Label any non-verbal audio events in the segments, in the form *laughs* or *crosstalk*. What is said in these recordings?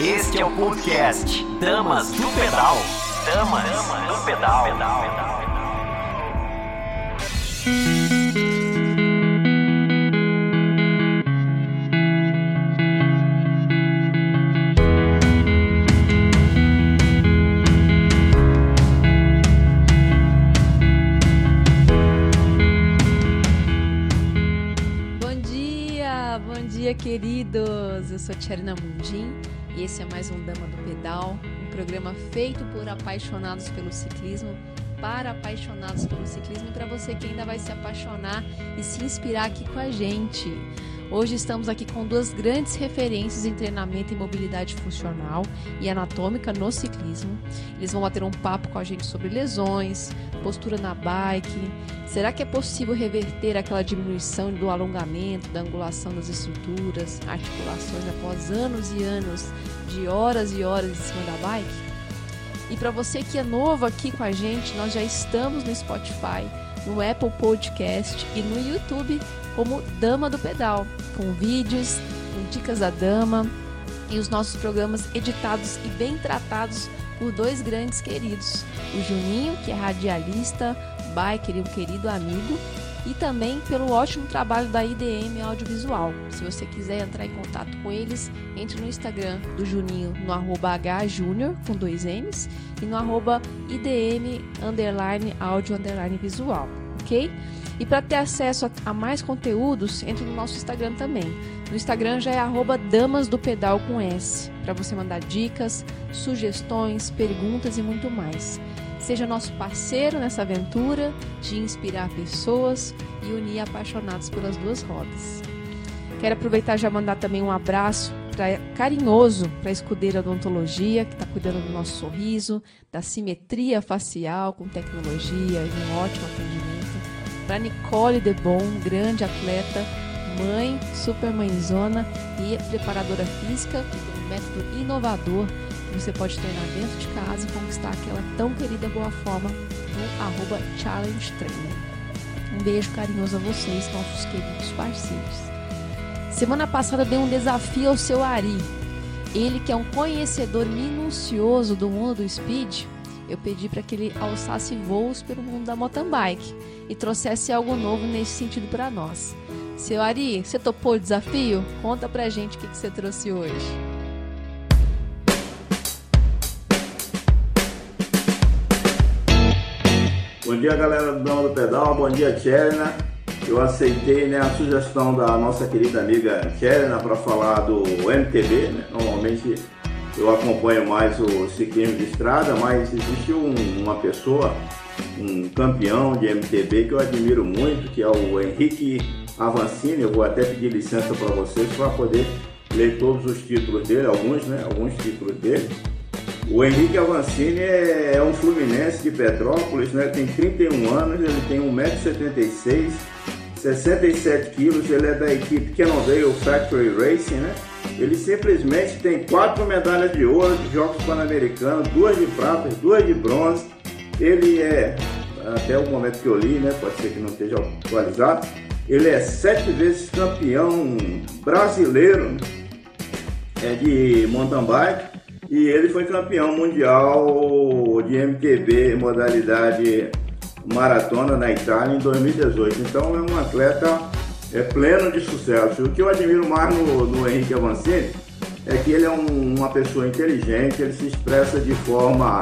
Este é o podcast Damas do Pedal. Damas do Pedal. Bom dia, bom dia, queridos. Eu sou Tcherina Mundim e esse é mais um Dama do Pedal, um programa feito por apaixonados pelo ciclismo, para apaixonados pelo ciclismo e para você que ainda vai se apaixonar e se inspirar aqui com a gente. Hoje estamos aqui com duas grandes referências em treinamento e mobilidade funcional e anatômica no ciclismo. Eles vão bater um papo com a gente sobre lesões, postura na bike. Será que é possível reverter aquela diminuição do alongamento, da angulação das estruturas, articulações após anos e anos de horas e horas em cima da bike? E para você que é novo aqui com a gente, nós já estamos no Spotify, no Apple Podcast e no YouTube como Dama do Pedal, com vídeos, com dicas da dama e os nossos programas editados e bem tratados por dois grandes queridos, o Juninho, que é radialista, biker e um querido amigo, e também pelo ótimo trabalho da IDM Audiovisual. Se você quiser entrar em contato com eles, entre no Instagram do Juninho no arroba hjunior, com dois M's, e no arroba IDM underline underline visual, ok? E para ter acesso a, a, mais conteúdos, entre no nosso Instagram também. No Instagram já é arroba Damas do Pedal com S, para você mandar dicas, sugestões, perguntas e muito mais. Seja nosso parceiro nessa aventura de inspirar pessoas e unir apaixonados pelas duas rodas. Quero aproveitar já mandar também um abraço pra, carinhoso para a escudeira odontologia, que está cuidando do nosso sorriso, da simetria facial com tecnologia e um ótimo atendimento. Para Nicole Debon, grande atleta, mãe, super mãezona e preparadora física, que tem um método inovador você pode treinar dentro de casa e conquistar aquela tão querida boa forma no arroba Challenge Trainer. Um beijo carinhoso a vocês, nossos queridos parceiros. Semana passada dei um desafio ao seu Ari. Ele que é um conhecedor minucioso do mundo do speed, eu pedi para que ele alçasse voos pelo mundo da mountain bike e trouxesse algo novo nesse sentido para nós. Seu Ari, você topou o desafio? Conta pra gente o que, que você trouxe hoje. Bom dia, galera do Dama do Pedal. Bom dia, Tcherna. Eu aceitei né, a sugestão da nossa querida amiga Tcherna para falar do MTB. Né? Normalmente eu acompanho mais o ciclismo de estrada, mas existe um, uma pessoa, um campeão de MTB que eu admiro muito, que é o Henrique Avancini. Eu vou até pedir licença para vocês para poder ler todos os títulos dele, alguns, né? Alguns títulos dele. O Henrique Avancini é, é um fluminense de Petrópolis, né? tem 31 anos, ele tem 1,76m, 67 quilos, ele é da equipe Cannondale Factory Racing, né? Ele simplesmente tem quatro medalhas de ouro de Jogos Pan-Americanos, duas de prata, duas de bronze. Ele é, até o momento que eu li, né? Pode ser que não esteja atualizado, ele é sete vezes campeão brasileiro é, de mountain bike e ele foi campeão mundial de MTB modalidade maratona na Itália em 2018. Então é um atleta é, pleno de sucesso. O que eu admiro mais no, no Henrique Avancini é que ele é um, uma pessoa inteligente, ele se expressa de forma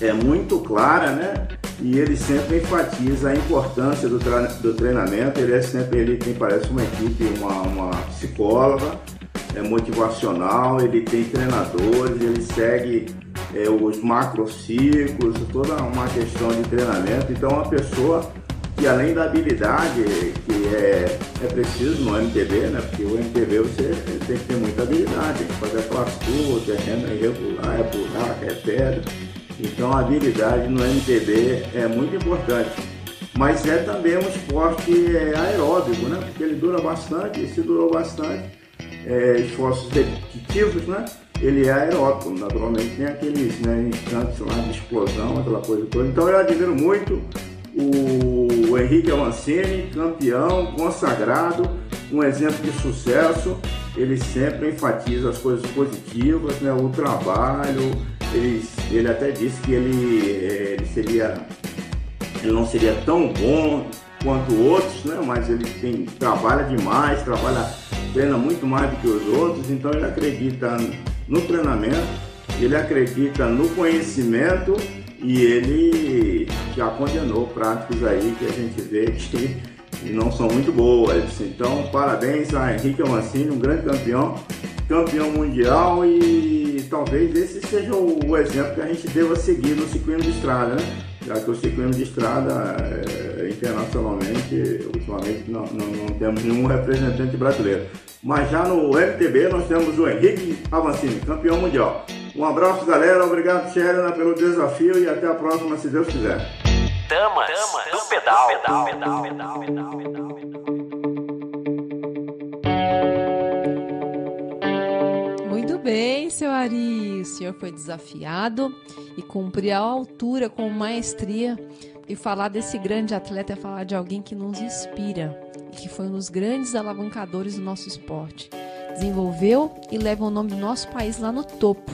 é, muito clara, né? E ele sempre enfatiza a importância do, do treinamento. Ele é sempre, ele tem, parece uma equipe, uma, uma psicóloga é motivacional, ele tem treinadores, ele segue é, os macrociclos, toda uma questão de treinamento. Então, uma pessoa que além da habilidade que é, é preciso no MTB, né? Porque o MTB você tem que ter muita habilidade, tem que fazer aquelas curvas, terreno irregular, é buraco, é pedra. Então a habilidade no MTB é muito importante. Mas é também um esporte é, aeróbico, né? Porque ele dura bastante, e se durou bastante, é, esforços repetitivos, né? Ele é aeróbico, naturalmente tem aqueles né, instantes lá de explosão, aquela coisa toda. Então eu admiro muito o Henrique Avancini, campeão, consagrado, um exemplo de sucesso ele sempre enfatiza as coisas positivas, né? O trabalho, ele, ele até disse que ele, eh, ele seria ele não seria tão bom quanto outros, né? Mas ele tem, trabalha demais, trabalha, treina muito mais do que os outros, então ele acredita no treinamento, ele acredita no conhecimento e ele já condenou práticas aí que a gente vê que não são muito boas. Então, parabéns a Henrique Amancini, um grande campeão, campeão mundial e talvez esse seja o exemplo que a gente deva seguir no ciclismo de estrada, né? Já que o ciclismo de estrada é, internacionalmente, ultimamente não, não, não, temos nenhum representante brasileiro. Mas já no MTB nós temos o Henrique Avancini, campeão mundial. Um abraço, galera. Obrigado, Sherina, pelo desafio e até a próxima, se Deus quiser. Damas, Damas do pedal. pedal, pedal, pedal, bem, seu Ari. O senhor foi desafiado e cumpriu a altura com maestria. E falar desse grande atleta é falar de alguém que nos inspira e que foi um dos grandes alavancadores do nosso esporte. Desenvolveu e leva o nome do nosso país lá no topo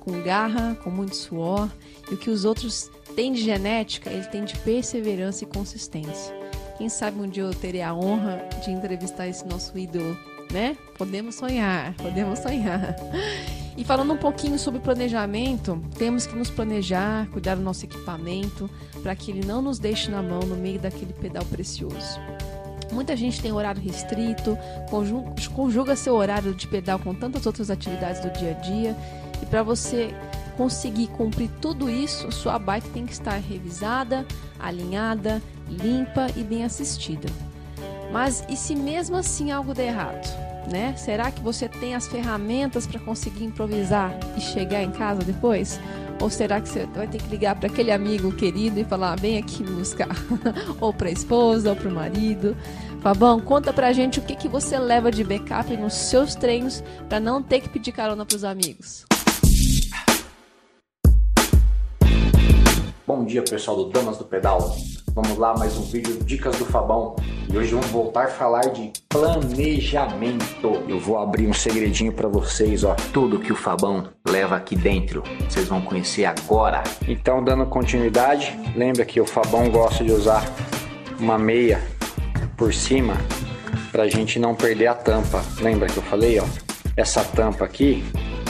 com garra, com muito suor, e o que os outros têm de genética, ele tem de perseverança e consistência. Quem sabe um dia eu terei a honra de entrevistar esse nosso ídolo, né? Podemos sonhar, podemos sonhar. E falando um pouquinho sobre planejamento, temos que nos planejar, cuidar do nosso equipamento, para que ele não nos deixe na mão no meio daquele pedal precioso. Muita gente tem horário restrito, conjuga seu horário de pedal com tantas outras atividades do dia a dia e para você conseguir cumprir tudo isso, sua bike tem que estar revisada, alinhada, limpa e bem assistida. Mas e se mesmo assim algo der errado? Né? Será que você tem as ferramentas para conseguir improvisar e chegar em casa depois? Ou será que você vai ter que ligar para aquele amigo querido e falar, vem aqui me buscar? *laughs* ou para a esposa, ou para o marido? Fabão, conta pra gente o que, que você leva de backup nos seus treinos para não ter que pedir carona para os amigos. Bom dia pessoal do Damas do Pedal. Vamos lá, mais um vídeo Dicas do Fabão. E hoje vamos voltar a falar de planejamento. Eu vou abrir um segredinho para vocês, ó. Tudo que o Fabão leva aqui dentro, vocês vão conhecer agora. Então, dando continuidade, lembra que o Fabão gosta de usar uma meia por cima para a gente não perder a tampa. Lembra que eu falei, ó? Essa tampa aqui,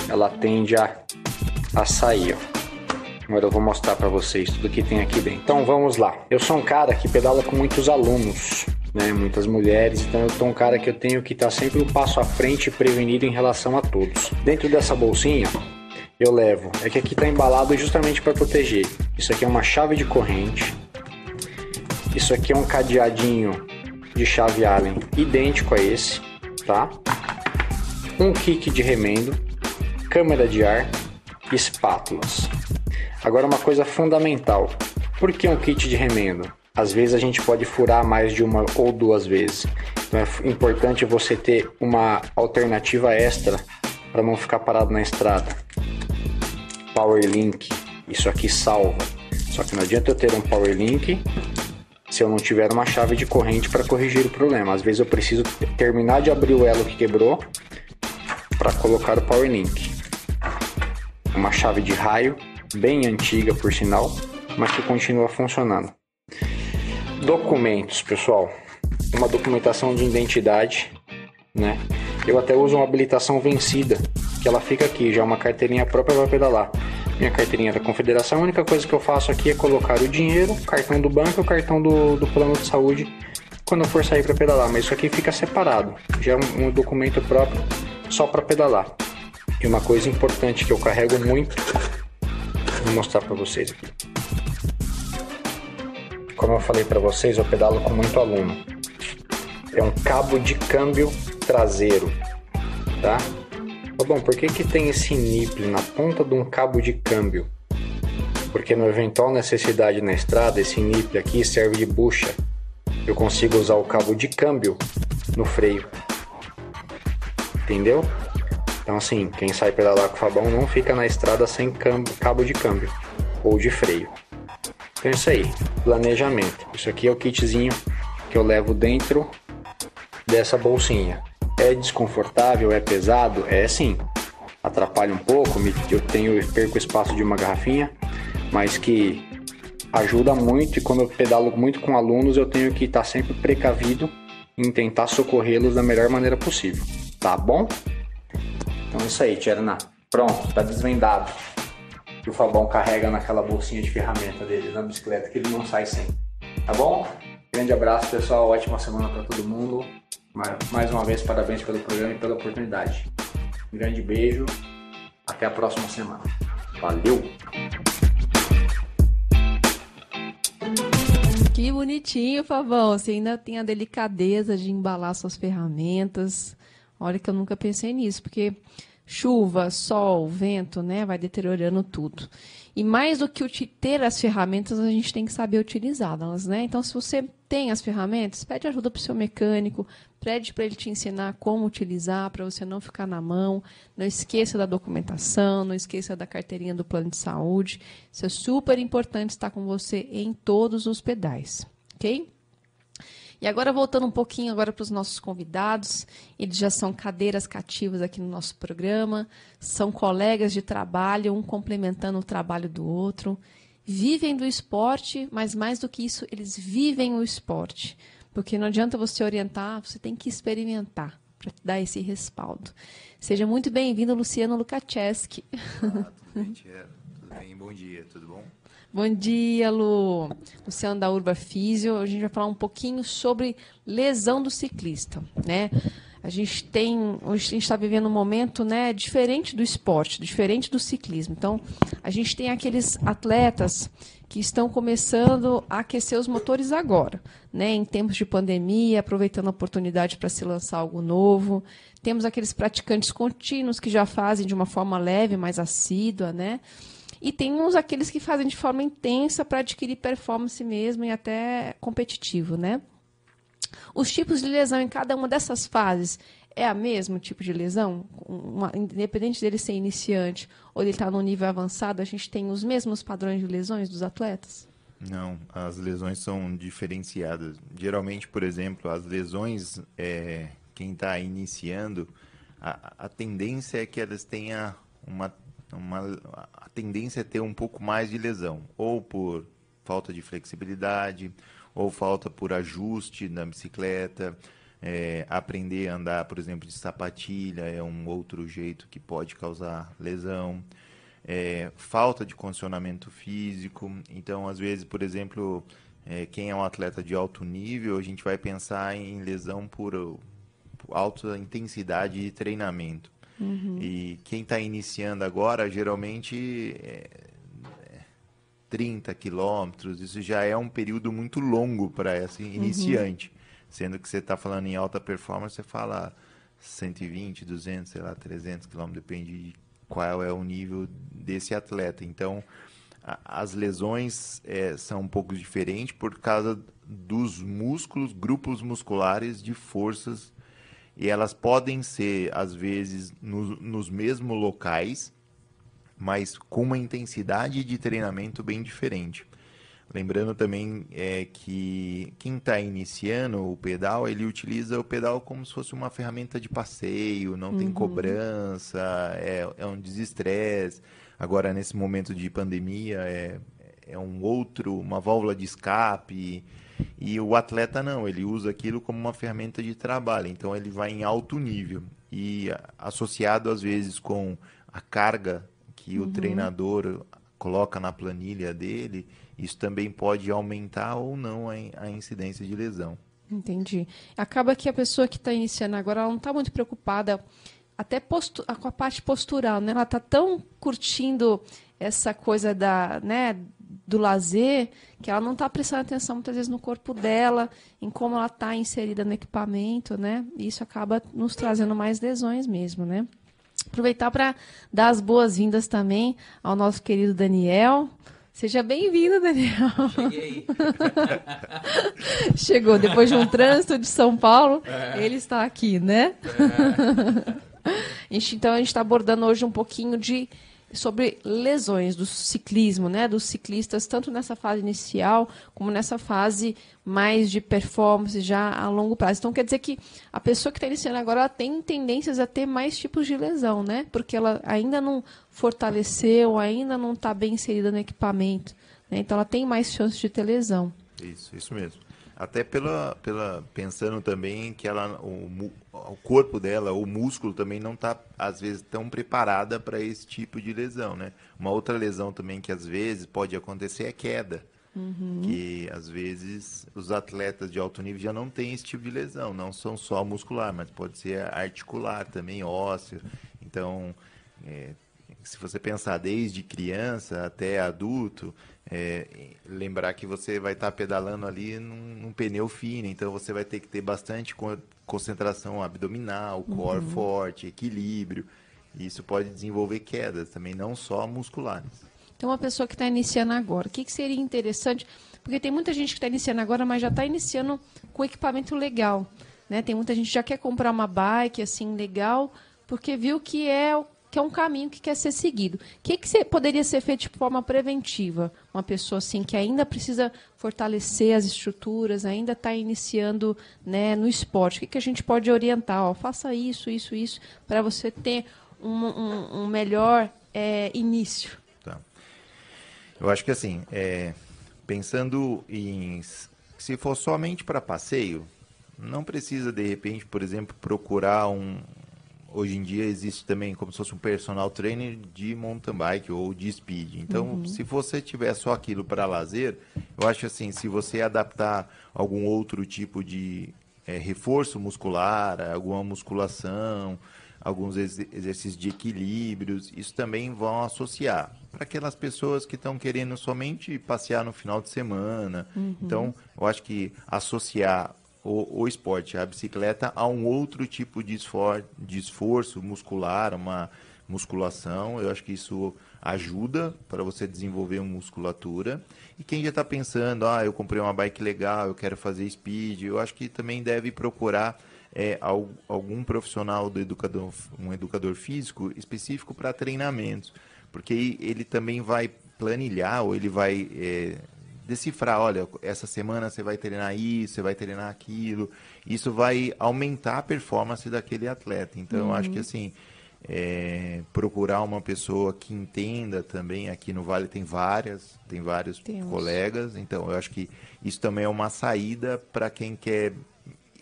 ela tende a, a sair, ó. Agora eu vou mostrar para vocês tudo que tem aqui dentro. Então vamos lá. Eu sou um cara que pedala com muitos alunos, né? Muitas mulheres. Então eu sou um cara que eu tenho que estar tá sempre um passo à frente e prevenido em relação a todos. Dentro dessa bolsinha eu levo. É que aqui está embalado justamente para proteger. Isso aqui é uma chave de corrente. Isso aqui é um cadeadinho de chave Allen idêntico a esse, tá? Um kick de remendo, câmera de ar, espátulas. Agora uma coisa fundamental. Por que um kit de remendo? Às vezes a gente pode furar mais de uma ou duas vezes. Então é importante você ter uma alternativa extra para não ficar parado na estrada. Power Link, isso aqui salva. Só que não adianta eu ter um Power Link se eu não tiver uma chave de corrente para corrigir o problema. Às vezes eu preciso terminar de abrir o elo que quebrou para colocar o Power Link. Uma chave de raio bem antiga por sinal, mas que continua funcionando. Documentos, pessoal. Uma documentação de identidade, né? Eu até uso uma habilitação vencida, que ela fica aqui, já é uma carteirinha própria para pedalar. Minha carteirinha da confederação, a única coisa que eu faço aqui é colocar o dinheiro, cartão do banco e o cartão do, do plano de saúde quando eu for sair para pedalar, mas isso aqui fica separado, já é um documento próprio só para pedalar. E uma coisa importante que eu carrego muito Vou mostrar para vocês aqui. Como eu falei para vocês, eu pedalo com muito aluno. É um cabo de câmbio traseiro, tá? bom, por que que tem esse nipple na ponta de um cabo de câmbio? Porque no eventual necessidade na estrada, esse nipple aqui serve de bucha. Eu consigo usar o cabo de câmbio no freio. Entendeu? Então, assim, quem sai pedalar com o Fabão não fica na estrada sem cabo de câmbio ou de freio. Então, é isso aí, planejamento. Isso aqui é o kitzinho que eu levo dentro dessa bolsinha. É desconfortável, é pesado? É sim. Atrapalha um pouco, eu tenho eu perco o espaço de uma garrafinha, mas que ajuda muito e como eu pedalo muito com alunos, eu tenho que estar sempre precavido em tentar socorrê-los da melhor maneira possível. Tá bom? Então é isso aí, Tcherna. Pronto, tá desvendado. Que o Fabão carrega naquela bolsinha de ferramenta dele na bicicleta que ele não sai sem. Tá bom? Grande abraço, pessoal. Ótima semana para todo mundo. Mais uma vez, parabéns pelo programa e pela oportunidade. Um grande beijo. Até a próxima semana. Valeu! Que bonitinho, Fabão. Você ainda tem a delicadeza de embalar suas ferramentas. Olha que eu nunca pensei nisso, porque chuva, sol, vento, né, vai deteriorando tudo. E mais do que ter as ferramentas, a gente tem que saber utilizá-las, né? Então, se você tem as ferramentas, pede ajuda para o seu mecânico, pede para ele te ensinar como utilizar, para você não ficar na mão. Não esqueça da documentação, não esqueça da carteirinha do plano de saúde. Isso é super importante estar com você em todos os pedais, ok? E agora voltando um pouquinho agora para os nossos convidados, eles já são cadeiras cativas aqui no nosso programa, são colegas de trabalho, um complementando o trabalho do outro, vivem do esporte, mas mais do que isso, eles vivem o esporte, porque não adianta você orientar, você tem que experimentar para dar esse respaldo. Seja muito bem-vindo, Luciano Lukacheski. Olá, tudo bem, *laughs* Tudo bem? Bom dia, tudo bom? Bom dia, Lu. Luciano da Urba Físio. A gente vai falar um pouquinho sobre lesão do ciclista, né? A gente tem, hoje a gente está vivendo um momento, né, diferente do esporte, diferente do ciclismo. Então, a gente tem aqueles atletas que estão começando a aquecer os motores agora, né, em tempos de pandemia, aproveitando a oportunidade para se lançar algo novo. Temos aqueles praticantes contínuos que já fazem de uma forma leve, mais assídua, né? E tem uns aqueles que fazem de forma intensa para adquirir performance mesmo e até competitivo, né? Os tipos de lesão em cada uma dessas fases é a mesmo tipo de lesão? Uma, independente dele ser iniciante ou ele estar tá no nível avançado, a gente tem os mesmos padrões de lesões dos atletas? Não, as lesões são diferenciadas. Geralmente, por exemplo, as lesões, é, quem está iniciando, a, a tendência é que elas tenham uma uma, a tendência é ter um pouco mais de lesão, ou por falta de flexibilidade, ou falta por ajuste na bicicleta, é, aprender a andar, por exemplo, de sapatilha é um outro jeito que pode causar lesão. É, falta de condicionamento físico. Então, às vezes, por exemplo, é, quem é um atleta de alto nível, a gente vai pensar em lesão por, por alta intensidade de treinamento. Uhum. E quem está iniciando agora, geralmente, é, 30 é quilômetros, isso já é um período muito longo para esse uhum. iniciante. Uhum. Sendo que você está falando em alta performance, você fala 120, 200, sei lá, 300 quilômetros, depende de qual é o nível desse atleta. Então, a, as lesões é, são um pouco diferentes por causa dos músculos, grupos musculares de forças e elas podem ser, às vezes, no, nos mesmos locais, mas com uma intensidade de treinamento bem diferente. Lembrando também é, que quem está iniciando o pedal, ele utiliza o pedal como se fosse uma ferramenta de passeio, não uhum. tem cobrança, é, é um desestresse. Agora, nesse momento de pandemia, é, é um outro, uma válvula de escape. E o atleta não, ele usa aquilo como uma ferramenta de trabalho, então ele vai em alto nível. E associado às vezes com a carga que uhum. o treinador coloca na planilha dele, isso também pode aumentar ou não a, incidência de lesão. Entendi. Acaba que a pessoa que está iniciando agora, ela não está muito preocupada até postu com a parte postural, né? Ela está tão curtindo essa coisa da, né, do lazer, que ela não está prestando atenção muitas vezes no corpo dela, em como ela está inserida no equipamento, né? E isso acaba nos trazendo mais lesões mesmo, né? Aproveitar para dar as boas-vindas também ao nosso querido Daniel. Seja bem-vindo, Daniel. Cheguei. *laughs* Chegou depois de um trânsito de São Paulo, é. ele está aqui, né? É. *laughs* então a gente está abordando hoje um pouquinho de sobre lesões do ciclismo, né, dos ciclistas, tanto nessa fase inicial como nessa fase mais de performance já a longo prazo. Então quer dizer que a pessoa que está iniciando agora ela tem tendências a ter mais tipos de lesão, né? Porque ela ainda não fortaleceu, ainda não está bem inserida no equipamento, né? Então ela tem mais chances de ter lesão. Isso, isso mesmo. Até pela, pela pensando também que ela, o, o corpo dela, o músculo também não está às vezes tão preparada para esse tipo de lesão, né? Uma outra lesão também que às vezes pode acontecer é queda. Uhum. Que às vezes os atletas de alto nível já não têm esse tipo de lesão, não são só muscular, mas pode ser articular também, ósseo. Então, é, se você pensar desde criança até adulto, é, lembrar que você vai estar tá pedalando ali num, num, pneu fino, então você vai ter que ter bastante concentração abdominal, core uhum. forte, equilíbrio. E isso pode desenvolver quedas também, não só musculares. Então, uma pessoa que está iniciando agora, o que, que seria interessante? Porque tem muita gente que está iniciando agora, mas já está iniciando com equipamento legal. Né? Tem muita gente que já quer comprar uma bike assim legal, porque viu que é que é um caminho que quer ser seguido. O que, que poderia ser feito de forma preventiva? Uma pessoa assim que ainda precisa fortalecer as estruturas, ainda está iniciando né, no esporte. O que, que a gente pode orientar? Ó, faça isso, isso, isso, para você ter um, um, um melhor é, início. Tá. Eu acho que assim, é, pensando em se for somente para passeio, não precisa de repente, por exemplo, procurar um, hoje em dia existe também como se fosse um personal trainer de mountain bike ou de speed. Então, uhum. se você tiver só aquilo para lazer, eu acho assim, se você adaptar algum outro tipo de é, reforço muscular, alguma musculação, alguns ex exercícios de equilíbrios, isso também vão associar para aquelas pessoas que estão querendo somente passear no final de semana. Uhum. Então, eu acho que associar o, o esporte, a bicicleta, a um outro tipo de, esfor de esforço muscular, uma musculação. Eu acho que isso ajuda para você desenvolver uma musculatura. E quem já está pensando, ah, eu comprei uma bike legal, eu quero fazer speed, eu acho que também deve procurar é, algum profissional do educador, um educador físico específico para treinamentos, porque ele também vai planilhar ou ele vai é, decifrar, olha, essa semana você vai treinar isso, você vai treinar aquilo. Isso vai aumentar a performance daquele atleta. Então, uhum. eu acho que uhum. assim, é, procurar uma pessoa que entenda também, aqui no Vale tem várias, tem vários Temos. colegas, então eu acho que isso também é uma saída para quem quer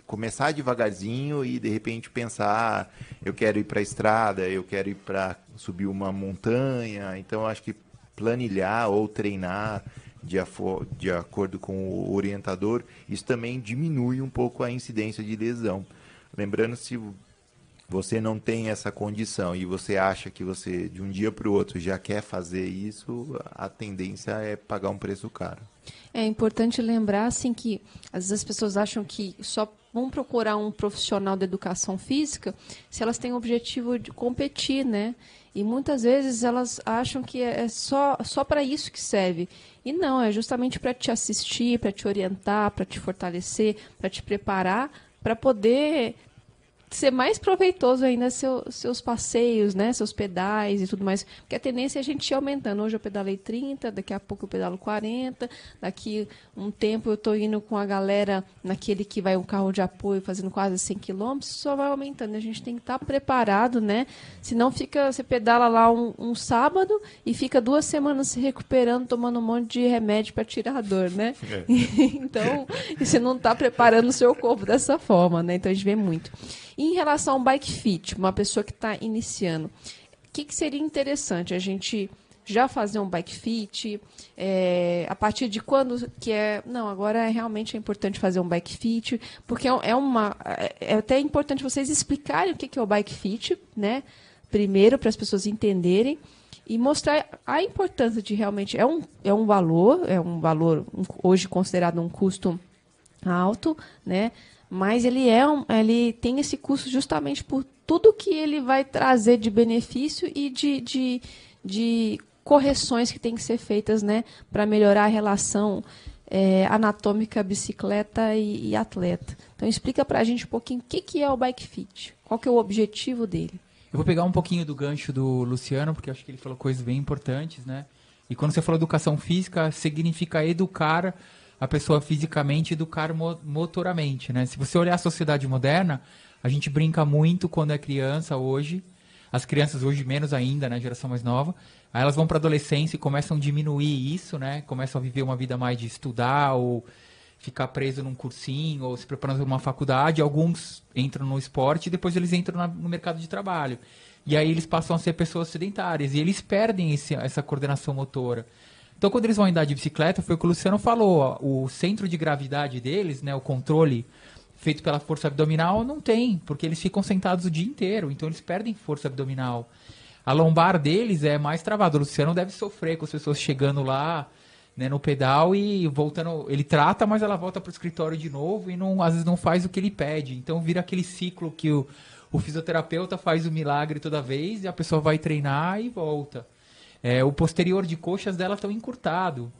começar devagarzinho e de repente pensar, ah, eu quero ir para a estrada, eu quero ir para subir uma montanha, então acho que planilhar ou treinar de, de acordo com o orientador, isso também diminui um pouco a incidência de lesão. Lembrando, se você não tem essa condição e você acha que você, de um dia para o outro, já quer fazer isso, a tendência é pagar um preço caro. É importante lembrar, assim, que às vezes as pessoas acham que só vão procurar um profissional da educação física se elas têm o objetivo de competir, né? E muitas vezes elas acham que é só, só para isso que serve. E não, é justamente para te assistir, para te orientar, para te fortalecer, para te preparar, para poder ser mais proveitoso ainda seu, seus passeios, né, seus pedais e tudo mais, porque a tendência é a gente ir aumentando. Hoje eu pedalei 30, daqui a pouco eu pedalo 40, daqui um tempo eu estou indo com a galera naquele que vai um carro de apoio fazendo quase 100 km, só vai aumentando. A gente tem que estar tá preparado, né? Senão fica, você pedala lá um, um, sábado e fica duas semanas se recuperando, tomando um monte de remédio para tirar a dor, né? É. *laughs* então, você não está preparando o seu corpo dessa forma, né? Então a gente vê muito. E em relação ao bike fit, uma pessoa que está iniciando, o que, que seria interessante a gente já fazer um bike fit? É, a partir de quando que é. Não, agora é, realmente é importante fazer um bike fit, porque é, é uma. É, é até importante vocês explicarem o que, é o bike fit, né? Primeiro, para as pessoas entenderem e mostrar a importância de realmente. É um, é um valor, é um valor hoje considerado um custo alto, né? Mas ele é um, ele tem esse custo justamente por tudo que ele vai trazer de benefício e de, de, de correções que têm que ser feitas né, para melhorar a relação é, anatômica bicicleta e, e, atleta. Então explica para a gente um pouquinho o que, que é o bike fit, qual que é o objetivo dele. Eu vou pegar um pouquinho do gancho do Luciano, porque acho que ele falou coisas bem importantes, né? E quando você falou educação física, significa educar a pessoa fisicamente, educar mo motoramente, né? Se você olhar a sociedade moderna, a gente brinca muito quando é criança hoje, as crianças hoje menos ainda, né, geração mais nova, aí elas vão para adolescência e começam a diminuir isso, né? Começam a viver uma vida mais de estudar ou ficar preso num cursinho ou se preparando para uma faculdade. Alguns entram no esporte e depois eles entram no mercado de trabalho. E aí eles passam a ser pessoas sedentárias e eles perdem esse, essa coordenação motora. Então, quando eles vão andar de bicicleta, foi o que o Luciano falou, ó, o centro de gravidade deles, né, o controle feito pela força abdominal, não tem, porque eles ficam sentados o dia inteiro, então eles perdem força abdominal. A lombar deles é mais travada. O Luciano deve sofrer com as pessoas chegando lá né, no pedal e voltando. Ele trata, mas ela volta para o escritório de novo e não, às vezes não faz o que ele pede. Então vira aquele ciclo que o, o fisioterapeuta faz o milagre toda vez e a pessoa vai treinar e volta. É, o posterior de coxas dela tão encurtado.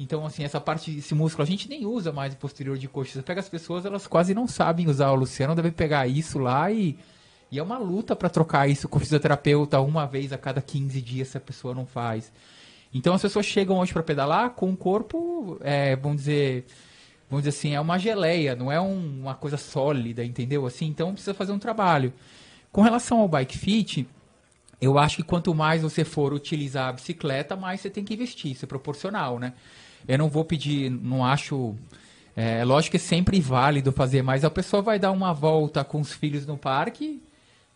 Então, assim, essa parte, esse músculo, a gente nem usa mais o posterior de coxas. Você pega as pessoas, elas quase não sabem usar. O Luciano deve pegar isso lá e, e é uma luta para trocar isso com o fisioterapeuta uma vez a cada 15 dias se a pessoa não faz. Então, as pessoas chegam hoje para pedalar com o corpo, é, vamos dizer, vamos dizer assim, é uma geleia, não é um, uma coisa sólida, entendeu? Assim, então precisa fazer um trabalho. Com relação ao bike fit, eu acho que quanto mais você for utilizar a bicicleta, mais você tem que investir, isso é proporcional, né? Eu não vou pedir, não acho. É lógico que é sempre válido fazer, mas a pessoa vai dar uma volta com os filhos no parque,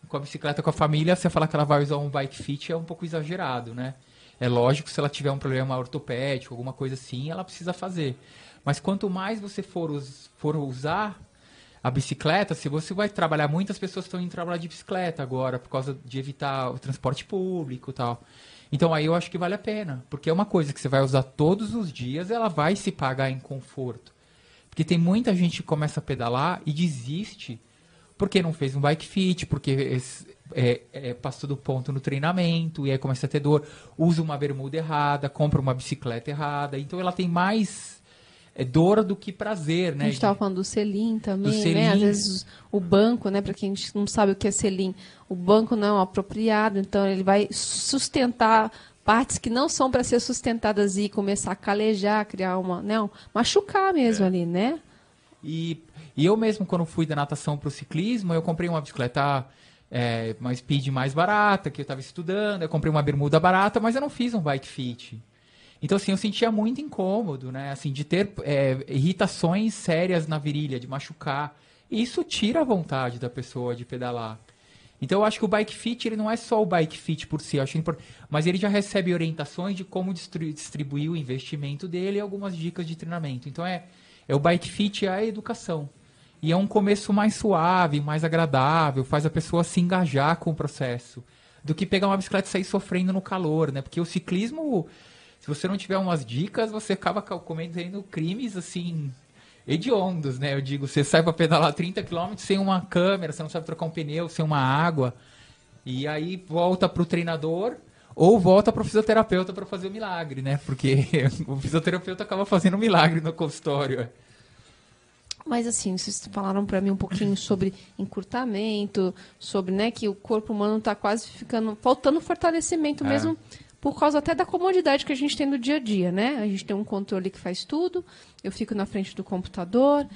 com a bicicleta com a família, você falar que ela vai usar um bike fit é um pouco exagerado, né? É lógico se ela tiver um problema ortopédico, alguma coisa assim, ela precisa fazer. Mas quanto mais você for, us for usar a bicicleta, se você vai trabalhar, muitas pessoas estão indo trabalhar de bicicleta agora, por causa de evitar o transporte público e tal. Então aí eu acho que vale a pena, porque é uma coisa que você vai usar todos os dias, ela vai se pagar em conforto. Porque tem muita gente que começa a pedalar e desiste porque não fez um bike fit, porque é, é, passou do ponto no treinamento e aí começa a ter dor, usa uma bermuda errada, compra uma bicicleta errada, então ela tem mais é dor do que prazer, né? A gente estava falando do selim também, selim. né? Às vezes o banco, né? Para quem não sabe o que é selim, o banco não é apropriado, então ele vai sustentar partes que não são para ser sustentadas e começar a calejar, criar uma, não, machucar mesmo é. ali, né? E, e eu mesmo quando fui da natação para o ciclismo, eu comprei uma bicicleta é, uma speed mais barata, que eu estava estudando, eu comprei uma bermuda barata, mas eu não fiz um bike fit. Então, assim, eu sentia muito incômodo, né? Assim, de ter é, irritações sérias na virilha, de machucar. E isso tira a vontade da pessoa de pedalar. Então, eu acho que o bike fit, ele não é só o bike fit por si, acho mas ele já recebe orientações de como distribuir o investimento dele e algumas dicas de treinamento. Então, é, é o bike fit a educação. E é um começo mais suave, mais agradável, faz a pessoa se engajar com o processo, do que pegar uma bicicleta e sair sofrendo no calor, né? Porque o ciclismo se você não tiver umas dicas, você acaba cometendo crimes assim hediondos, né? Eu digo, você sai para pedalar 30 km sem uma câmera, você não sabe trocar um pneu, sem uma água. E aí volta pro treinador ou volta pro fisioterapeuta para fazer o milagre, né? Porque *laughs* o fisioterapeuta acaba fazendo um milagre no consultório. Mas assim, vocês falaram para mim um pouquinho sobre encurtamento, sobre né, que o corpo humano está quase ficando faltando fortalecimento é. mesmo por causa até da comodidade que a gente tem no dia a dia, né? A gente tem um controle que faz tudo, eu fico na frente do computador.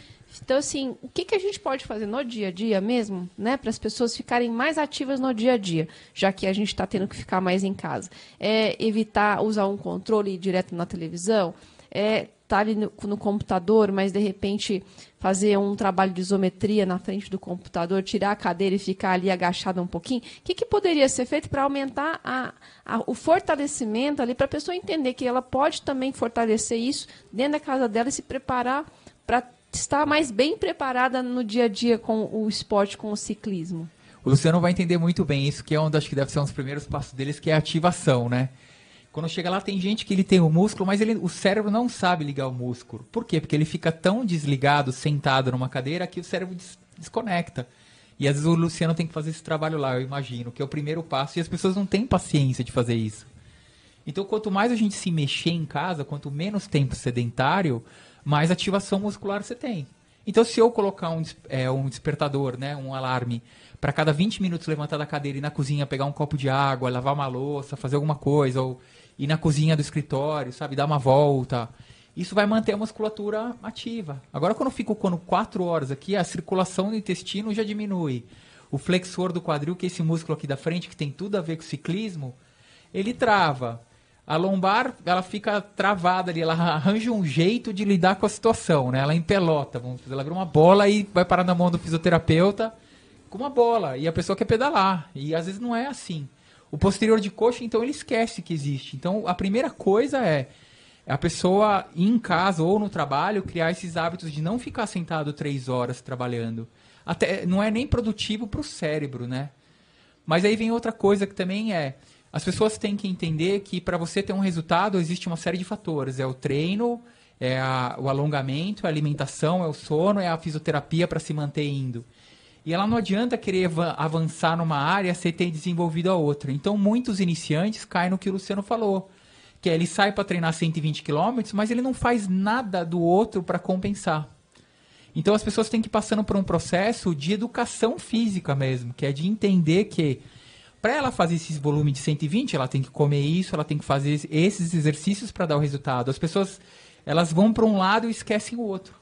Então, assim, o que, que a gente pode fazer no dia a dia mesmo, né? Para as pessoas ficarem mais ativas no dia a dia, já que a gente está tendo que ficar mais em casa? É evitar usar um controle direto na televisão? É estar tá ali no, no, computador, mas de repente fazer um trabalho de isometria na frente do computador, tirar a cadeira e ficar ali agachada um pouquinho, o que, que poderia ser feito para aumentar a, a, o fortalecimento ali, para a pessoa entender que ela pode também fortalecer isso dentro da casa dela e se preparar para estar mais bem preparada no dia a dia com o esporte, com o ciclismo? O Luciano vai entender muito bem isso, que é um acho que deve ser um dos primeiros passos deles, que é a ativação, né? Quando chega lá, tem gente que ele tem o músculo, mas ele, o cérebro não sabe ligar o músculo. Por quê? Porque ele fica tão desligado, sentado numa cadeira, que o cérebro des desconecta. E às vezes o Luciano tem que fazer esse trabalho lá, eu imagino, que é o primeiro passo, e as pessoas não têm paciência de fazer isso. Então, quanto mais a gente se mexer em casa, quanto menos tempo sedentário, mais ativação muscular você tem. Então, se eu colocar um, é, um despertador, né, um alarme, para cada 20 minutos levantar da cadeira e ir na cozinha pegar um copo de água, lavar uma louça, fazer alguma coisa, ou ir na cozinha do escritório, sabe, dar uma volta, isso vai manter a musculatura ativa. Agora, quando eu fico quando 4 horas aqui, a circulação do intestino já diminui. O flexor do quadril, que é esse músculo aqui da frente, que tem tudo a ver com ciclismo, ele trava. A lombar, ela fica travada ali, ela arranja um jeito de lidar com a situação, né? Ela empelota, vamos dizer, ela vira uma bola e vai parar na mão do fisioterapeuta com uma bola. E a pessoa quer pedalar. E às vezes não é assim. O posterior de coxa, então, ele esquece que existe. Então, a primeira coisa é a pessoa ir em casa ou no trabalho criar esses hábitos de não ficar sentado três horas trabalhando. Até não é nem produtivo para o cérebro, né? Mas aí vem outra coisa que também é as pessoas têm que entender que para você ter um resultado existe uma série de fatores. É o treino, é a- o alongamento, é a alimentação, é o sono, é a fisioterapia para se manter indo. E ela não adianta querer ava- avançar numa área sem ter desenvolvido a outra. Então muitos iniciantes caem no que o Luciano falou. Que é, ele sai para treinar 120 km, mas ele não faz nada do outro para compensar. Então as pessoas têm que ir passando por um processo de educação física mesmo, que é de entender que para ela fazer esse volume de 120, ela tem que comer isso, ela tem que fazer esses exercícios para dar o resultado. As pessoas elas vão para um lado e esquecem o outro.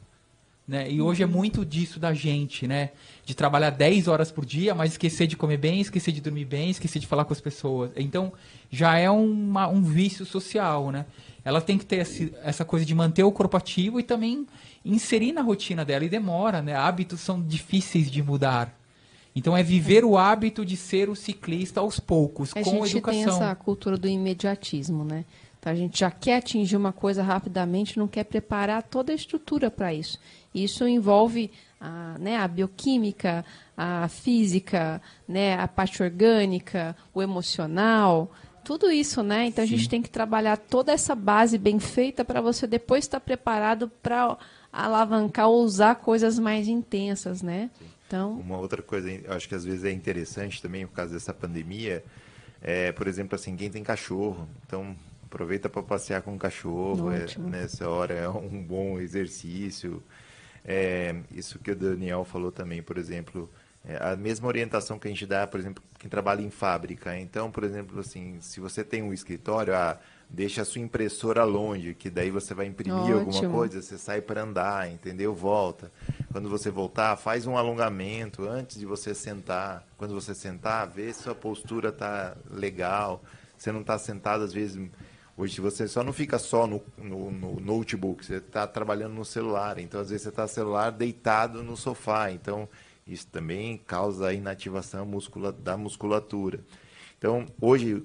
Né? E hoje é muito disso da gente, né? De trabalhar 10 horas por dia, mas esquecer de comer bem, esquecer de dormir bem, esquecer de falar com as pessoas. Então, já é uma- um vício social, né? Ela tem que ter esse- essa coisa de manter o corpo ativo e também inserir na rotina dela. E demora, né? Hábitos são difíceis de mudar. Então, é viver o hábito de ser o ciclista aos poucos, A com gente tem educação. essa cultura do imediatismo, né? Então a gente já quer atingir uma coisa rapidamente, não quer preparar toda a estrutura para isso. Isso envolve a, né, a bioquímica, a física, né, a parte orgânica, o emocional, tudo isso, né? Então a gente tem que trabalhar toda essa base bem feita para você depois estar preparado para alavancar ou usar coisas mais intensas, né? Então, Uma outra coisa, acho que às vezes é interessante também por causa dessa pandemia, é, por exemplo, assim, quem tem cachorro, então aproveita para passear com o cachorro, é, nessa hora é um bom exercício. É, isso que o Daniel falou também, por exemplo, é, a mesma orientação que a gente dá, por exemplo, quem trabalha em fábrica. Então, por exemplo, assim, se você tem um escritório, ah, deixa a sua impressora longe, que daí você vai imprimir alguma Ótimo. coisa, você sai para andar, entendeu? Volta. Quando você voltar, faz um alongamento antes de você sentar. Quando você sentar, vê se sua postura tá legal. Você não está sentado, às vezes. Hoje você só não fica só no, no, no notebook, você está trabalhando no celular. Então, às vezes, você está celular deitado no sofá. Então, isso também causa a inativação muscula, da musculatura. Então, hoje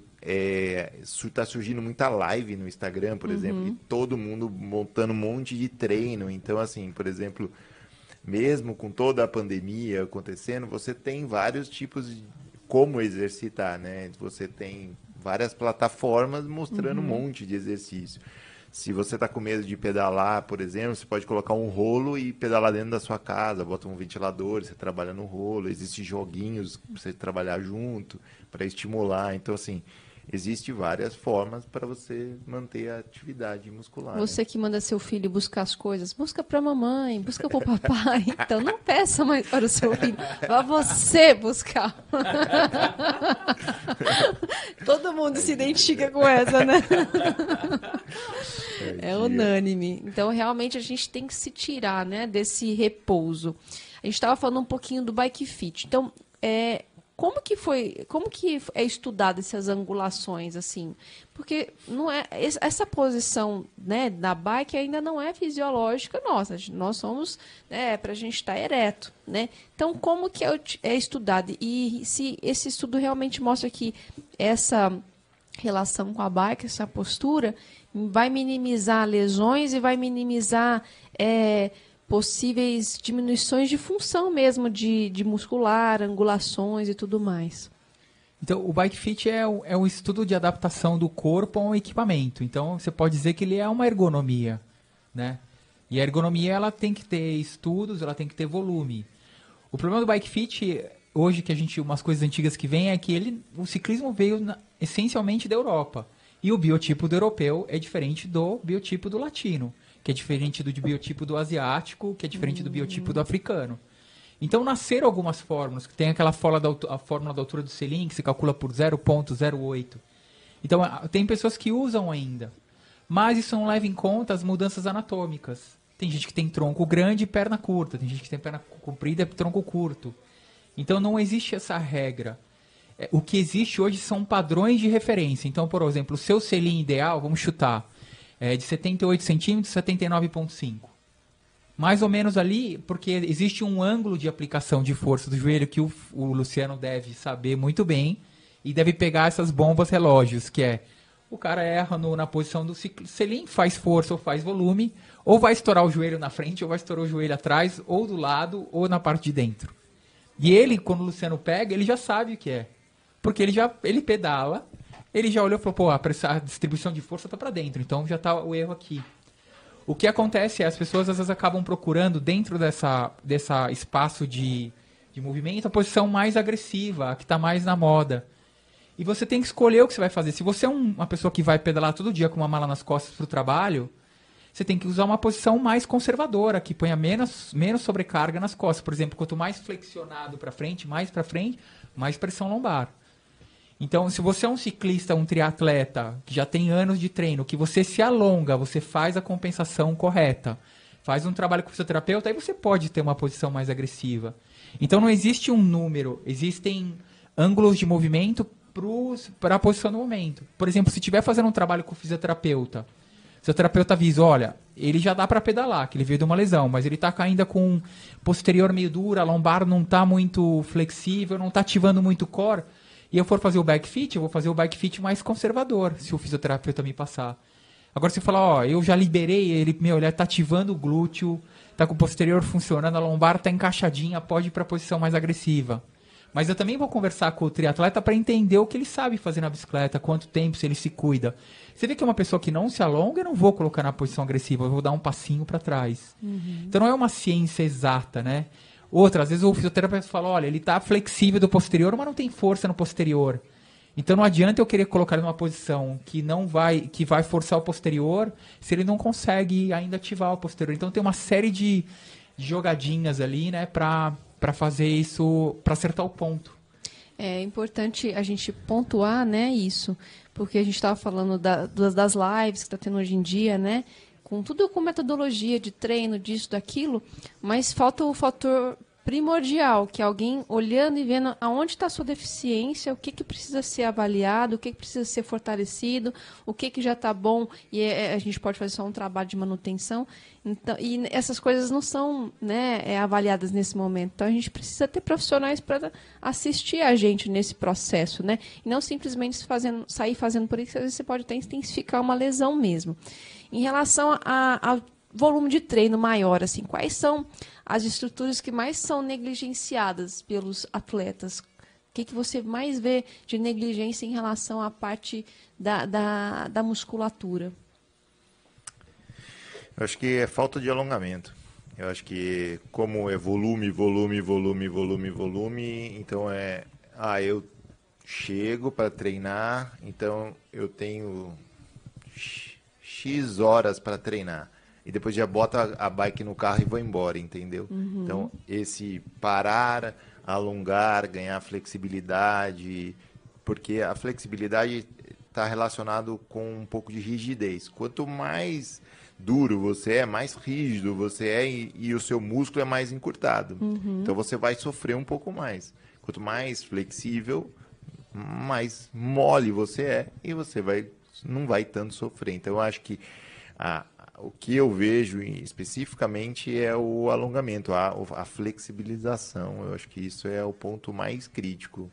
está surgindo muita live no Instagram, por exemplo, e todo mundo montando um monte de treino. Então, assim, por exemplo, mesmo com toda a pandemia acontecendo, você tem vários tipos de como exercitar, né? Você tem várias plataformas mostrando um monte de exercício. Se você está com medo de pedalar, por exemplo, você pode colocar um rolo e pedalar dentro da sua casa, bota um ventilador, você trabalha no rolo, existem joguinhos para você trabalhar junto, para estimular. Então, assim, existem várias formas para você manter a atividade muscular. né? Você que manda seu filho buscar as coisas, busca para a mamãe, busca para o papai. *laughs* Então não peça mais para o seu filho, vá você buscar. *laughs* Todo mundo se identifica com essa, né? É unânime. Então realmente a gente tem que se tirar, né, desse repouso. A gente estava falando um pouquinho do bike fit. Então, é, como que foi, como que é estudado essas angulações assim? Porque não é es- essa posição, né, da bike ainda não é fisiológica nossa. Nós somos, né, para a gente estar ereto, né? Então, como que é, é estudado e se esse estudo realmente mostra que essa relação com a bike, essa postura, vai minimizar lesões e vai minimizar é, possíveis diminuições de função mesmo, de, de muscular, angulações e tudo mais. Então, o Bike Fit é, é um estudo de adaptação do corpo a um equipamento. Então, você pode dizer que ele é uma ergonomia, né? E a ergonomia, ela tem que ter estudos, ela tem que ter volume. O problema do Bike Fit, hoje que a gente, umas coisas antigas que vem, é que ele, o ciclismo veio na- essencialmente da Europa. E o biotipo do europeu é diferente do biotipo do latino. Que é diferente do biotipo do asiático, que é diferente do biotipo do africano. Então nasceram algumas fórmulas, que tem aquela fórmula da, a fórmula da altura do selim, que se calcula por 0.08. Então tem pessoas que usam ainda. Mas isso não leva em conta as mudanças anatômicas. Tem gente que tem tronco grande e perna curta, tem gente que tem perna comprida e tronco curto. Então não existe essa regra. É, o que existe hoje são padrões de referência. Então, por exemplo, o seu selim ideal, vamos chutar, é de 78 centímetros, 79,5 mais ou menos ali, porque existe um ângulo de aplicação de força do joelho que o, o Luciano deve saber muito bem e deve pegar essas bombas relógios, que é o cara erra no, na posição do selim, faz força ou faz volume, ou vai estourar o joelho na frente, ou vai estourar o joelho atrás, ou do lado, ou na parte de dentro. E ele, quando o Luciano pega, ele já sabe o que é. Porque ele já ele pedala, ele já olhou e falou, pô, a, a distribuição de força tá para dentro, então já tá o erro aqui. O que acontece é as pessoas às vezes acabam procurando dentro dessa, dessa espaço de, de movimento a posição mais agressiva, a que está mais na moda. E você tem que escolher o que você vai fazer. Se você é um, uma pessoa que vai pedalar todo dia com uma mala nas costas para o trabalho, você tem que usar uma posição mais conservadora, que ponha menos, menos sobrecarga nas costas. Por exemplo, quanto mais flexionado para frente, mais para frente, mais pressão lombar. Então, se você é um ciclista, um triatleta, que já tem anos de treino, que você se alonga, você faz a compensação correta, faz um trabalho com o fisioterapeuta, aí você pode ter uma posição mais agressiva. Então, não existe um número, existem ângulos de movimento para a posição do momento. Por exemplo, se estiver fazendo um trabalho com o fisioterapeuta, o fisioterapeuta avisa, olha, ele já dá para pedalar, que ele veio de uma lesão, mas ele está ainda com posterior meio dura, a lombar não está muito flexível, não está ativando muito o core e eu for fazer o back fit, eu vou fazer o back fit mais conservador, se o fisioterapeuta me passar. Agora, se falar, ó, eu já liberei ele, meu, ele tá ativando o glúteo, tá com o posterior funcionando, a lombar tá encaixadinha, pode ir para posição mais agressiva. Mas eu também vou conversar com o triatleta para entender o que ele sabe fazer na bicicleta, quanto tempo, se ele se cuida. Você vê que é uma pessoa que não se alonga, eu não vou colocar na posição agressiva, eu vou dar um passinho para trás. Uhum. Então não é uma ciência exata, né? Outra, às vezes o fisioterapeuta fala, olha, ele está flexível do posterior, mas não tem força no posterior. Então não adianta eu querer colocar ele numa posição que não vai, que vai forçar o posterior, se ele não consegue ainda ativar o posterior. Então tem uma série de jogadinhas ali, né, para para fazer isso, para acertar o ponto. É importante a gente pontuar, né, isso, porque a gente estava falando da, das lives que está tendo hoje em dia, né, com tudo com metodologia de treino, disso, daquilo, mas falta o fator primordial, que é alguém olhando e vendo aonde está a sua deficiência, o que, que precisa ser avaliado, o que, que precisa ser fortalecido, o que, que já está bom e é, é, a gente pode fazer só um trabalho de manutenção. Então, e essas coisas não são né, é, avaliadas nesse momento. Então a gente precisa ter profissionais para assistir a gente nesse processo, né? E não simplesmente fazendo, sair fazendo por isso, às vezes você pode até intensificar uma lesão mesmo. Em relação ao volume de treino maior, assim, quais são as estruturas que mais são negligenciadas pelos atletas? O que, que você mais vê de negligência em relação à parte da, da, da musculatura? Eu acho que é falta de alongamento. Eu acho que como é volume, volume, volume, volume, volume, então é, ah, eu chego para treinar, então eu tenho X horas para treinar. E depois já bota a bike no carro e vou embora, entendeu? Uhum. Então, esse parar, alongar, ganhar flexibilidade, porque a flexibilidade está relacionado com um pouco de rigidez. Quanto mais duro você é, mais rígido você é e, e o seu músculo é mais encurtado. Uhum. Então você vai sofrer um pouco mais. Quanto mais flexível, mais mole você é e você vai não vai tanto sofrer. Então, eu acho que a, o que eu vejo especificamente é o alongamento, a, a flexibilização. Eu acho que isso é o ponto mais crítico.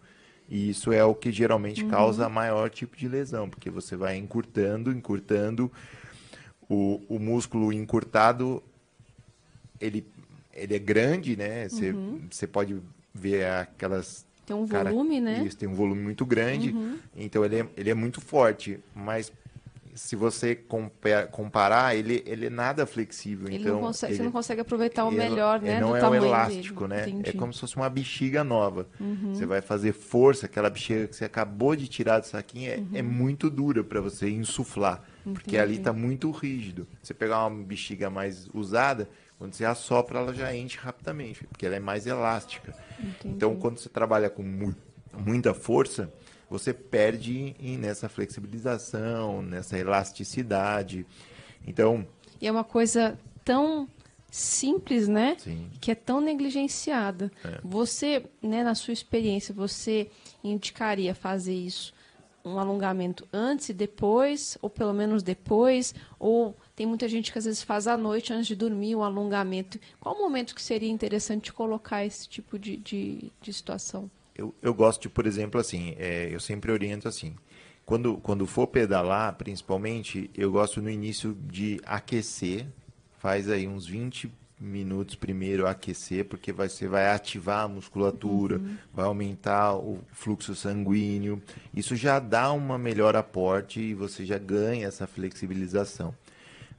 E isso é o que geralmente uhum. causa maior tipo de lesão, porque você vai encurtando, encurtando. O, o músculo encurtado, ele, ele é grande, né? Você, uhum. você pode ver aquelas tem um volume, Cara, né? Isso, tem um volume muito grande. Uhum. Então ele é, ele é muito forte. Mas se você compa- comparar, ele, ele é nada flexível. Ele então, não consegue, ele- você não consegue aproveitar o ele não- melhor, ele né? não do é um elástico, dele. né? Entendi. É como se fosse uma bexiga nova. Uhum. Você vai fazer força, aquela bexiga que você acabou de tirar do saquinho é, Uhum. é muito dura para você insuflar, porque ali está muito rígido. Você pegar uma bexiga mais usada, quando você assopra, ela já enche rapidamente, porque ela é mais elástica. Então, quando você trabalha com mu- muita força, você perde em- nessa flexibilização, nessa elasticidade. Então, E é uma coisa tão simples, né? Sim. Que é tão negligenciada. Você, né, na sua experiência, você indicaria fazer isso, um alongamento antes e depois, ou pelo menos depois, ou tem muita gente que às vezes faz à noite antes de dormir um alongamento. Qual o momento que seria interessante colocar esse tipo de, de, de situação? Eu, eu gosto de, por exemplo, assim, é, eu sempre oriento assim. Quando, quando for pedalar, principalmente, eu gosto no início de aquecer. Faz aí uns 20 minutos primeiro aquecer, porque vai, você vai ativar a musculatura, vai aumentar o fluxo sanguíneo. Isso já dá uma melhor aporte e você já ganha essa flexibilização.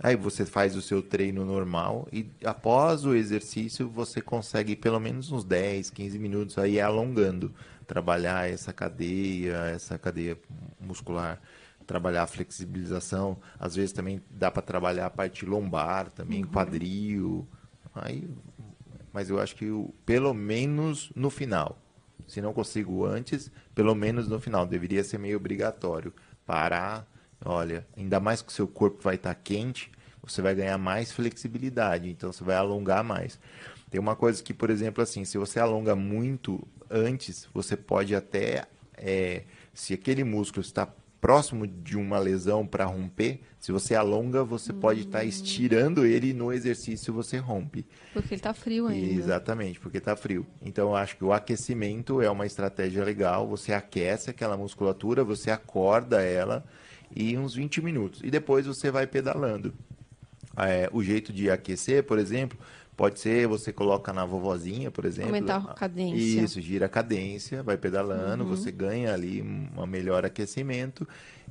Aí você faz o seu treino normal e após o exercício você consegue pelo menos uns 10, 15 minutos aí alongando, trabalhar essa cadeia, essa cadeia muscular, trabalhar a flexibilização, às vezes também dá para trabalhar a parte lombar, também quadril. Aí mas eu acho que o, pelo menos no final. Se não consigo antes, pelo menos no final. Deveria ser meio obrigatório. Parar Olha, ainda mais que o seu corpo vai estar quente, você vai ganhar mais flexibilidade, então você vai alongar mais. Tem uma coisa que, por exemplo, assim, se você alonga muito antes, você pode até, é, se aquele músculo está próximo de uma lesão para romper, se você alonga, você pode estar estirando ele e no exercício você rompe. Porque ele tá frio ainda. Exatamente, porque está frio. Então, eu acho que o aquecimento é uma estratégia legal. Você aquece aquela musculatura, você acorda ela e uns 20 minutos. E depois você vai pedalando. É, o jeito de aquecer, por exemplo, pode ser você coloca na vovozinha, por exemplo. Aumentar a cadência. Isso, gira a cadência, vai pedalando, você ganha ali um melhor aquecimento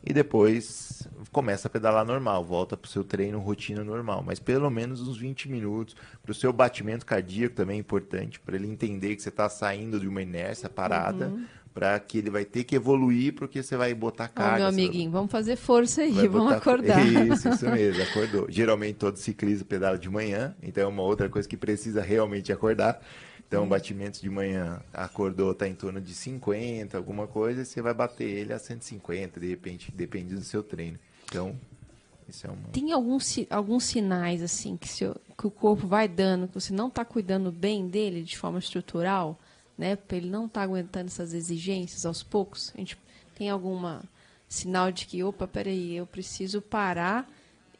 e depois começa a pedalar normal, volta para o seu treino rotina normal, mas pelo menos uns 20 minutos. Para o seu batimento cardíaco também é importante, para ele entender que você está saindo de uma inércia parada, para que ele vai ter que evoluir, porque você vai botar carga. meu você vai- amiguinho, vamos fazer força aí, Vai vamos botar- acordar. Isso, isso *laughs* mesmo, acordou. Geralmente todo ciclista pedala de manhã, então é uma outra coisa que precisa realmente acordar. Então, batimentos de manhã, acordou, tá em torno de 50, alguma coisa, e você vai bater ele a 150, de repente, depende do seu treino. Então, isso é um... Tem alguns, alguns sinais, assim, que, se, o- que o corpo vai dando, que você não está cuidando bem dele de forma estrutural, né? Para ele não estar aguentando essas exigências aos poucos? A gente tem alguma sinal de que, opa, peraí, eu preciso parar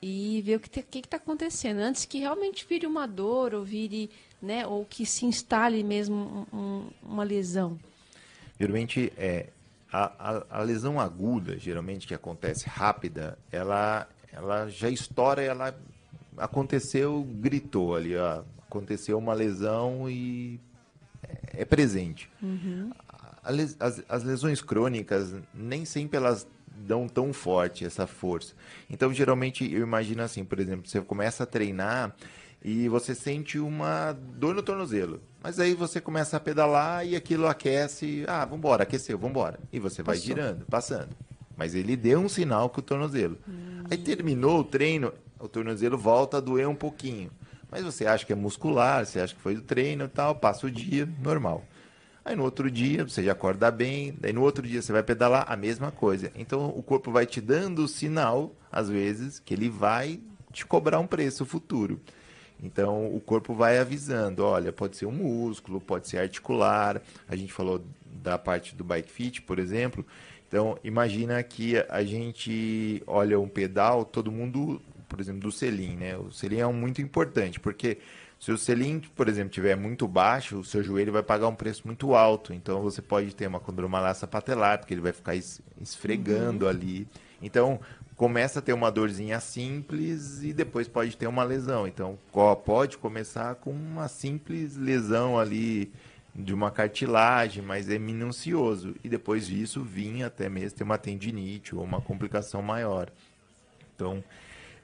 e ver o que está acontecendo, antes que realmente vire uma dor ou vire, né? Ou que se instale mesmo um- uma lesão. Geralmente, é, a, a, a lesão aguda, geralmente que acontece rápida, ela, ela já estoura, ela aconteceu, gritou ali, ó, aconteceu uma lesão e é presente. Les- As, as lesões crônicas, nem sempre elas dão tão forte essa força. Então, geralmente, eu imagino assim, por exemplo, você começa a treinar e você sente uma dor no tornozelo. Mas aí você começa a pedalar e aquilo aquece. Ah, vambora, aqueceu, vambora. E você vai Passou. girando, passando. Mas ele deu um sinal com o tornozelo. Aí terminou o treino, o tornozelo volta a doer um pouquinho. Mas você acha que é muscular, você acha que foi do treino e tal, passa o dia, normal. Aí no outro dia você já acorda bem, daí no outro dia você vai pedalar, a mesma coisa. Então o corpo vai te dando o sinal, às vezes, que ele vai te cobrar um preço futuro. Então o corpo vai avisando, olha, pode ser um músculo, pode ser articular. A gente falou da parte do bike fit, por exemplo. Então imagina que a gente olha um pedal, todo mundo, por exemplo, do selim, né? O selim é um muito importante, porque se o selim, por exemplo, tiver muito baixo, o seu joelho vai pagar um preço muito alto. Então você pode ter uma condromalácia patelar, porque ele vai ficar es- esfregando ali. Então começa a ter uma dorzinha simples e depois pode ter uma lesão. Então pode começar com uma simples lesão ali de uma cartilagem, mas é minucioso. E depois disso vinha até mesmo ter uma tendinite ou uma complicação maior. Então,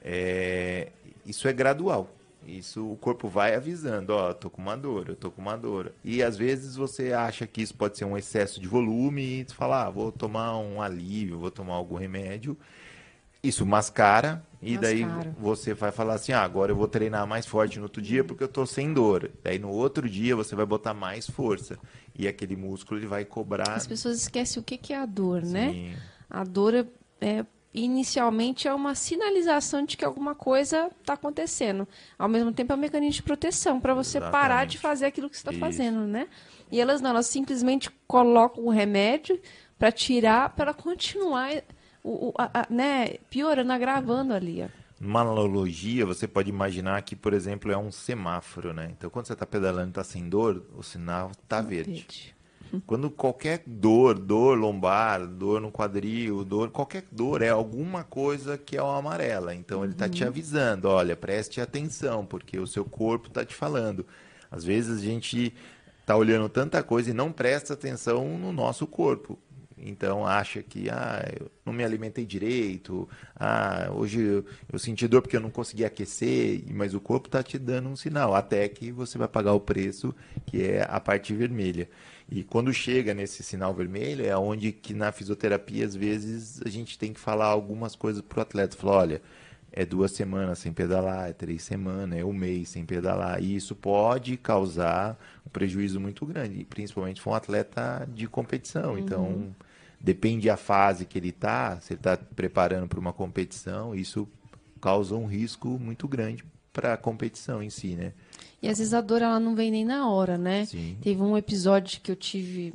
é, isso é gradual. Isso o corpo vai avisando, ó, eu tô com uma dor, eu tô com uma dor. E às vezes você acha que isso pode ser um excesso de volume e tu fala, ah, vou tomar um alívio, vou tomar algum remédio. Isso mascara e daí Mascara. você vai falar assim, ah, agora eu vou treinar mais forte no outro dia porque eu tô sem dor. Daí no outro dia você vai botar mais força e aquele músculo ele vai cobrar. As pessoas esquecem o que, que é a dor, né? Sim. A dor é, é, inicialmente é uma sinalização de que alguma coisa está acontecendo. Ao mesmo tempo é um mecanismo de proteção para você parar Exatamente. de fazer aquilo que você está fazendo, né? E elas não, elas simplesmente colocam o remédio para tirar, para continuar, o, o- a- a- né, piorando, agravando ali. ó. Numa analogia, você pode imaginar que, por exemplo, é um semáforo, né? Então, quando você está pedalando e está sem dor, o sinal está verde. Verde. Quando qualquer dor, dor lombar, dor no quadril, dor, qualquer dor é alguma coisa que é o amarela. Então ele está te avisando, olha, preste atenção, porque o seu corpo está te falando. Às vezes a gente está olhando tanta coisa e não presta atenção no nosso corpo. Então acha que ah, eu não me alimentei direito, ah, hoje eu, eu senti dor porque eu não consegui aquecer, mas o corpo está te dando um sinal, até que você vai pagar o preço, que é a parte vermelha. E quando chega nesse sinal vermelho, é onde que na fisioterapia, às vezes, a gente tem que falar algumas coisas para o atleta. Falar, olha, é duas semanas sem pedalar, é três semanas, é um mês sem pedalar. E isso pode causar um prejuízo muito grande, principalmente para um atleta de competição. Então, depende da fase que ele está, se ele está preparando para uma competição, isso causa um risco muito grande para a competição em si, né? E às vezes a dor ela não vem nem na hora, né? Sim. Teve um episódio que eu tive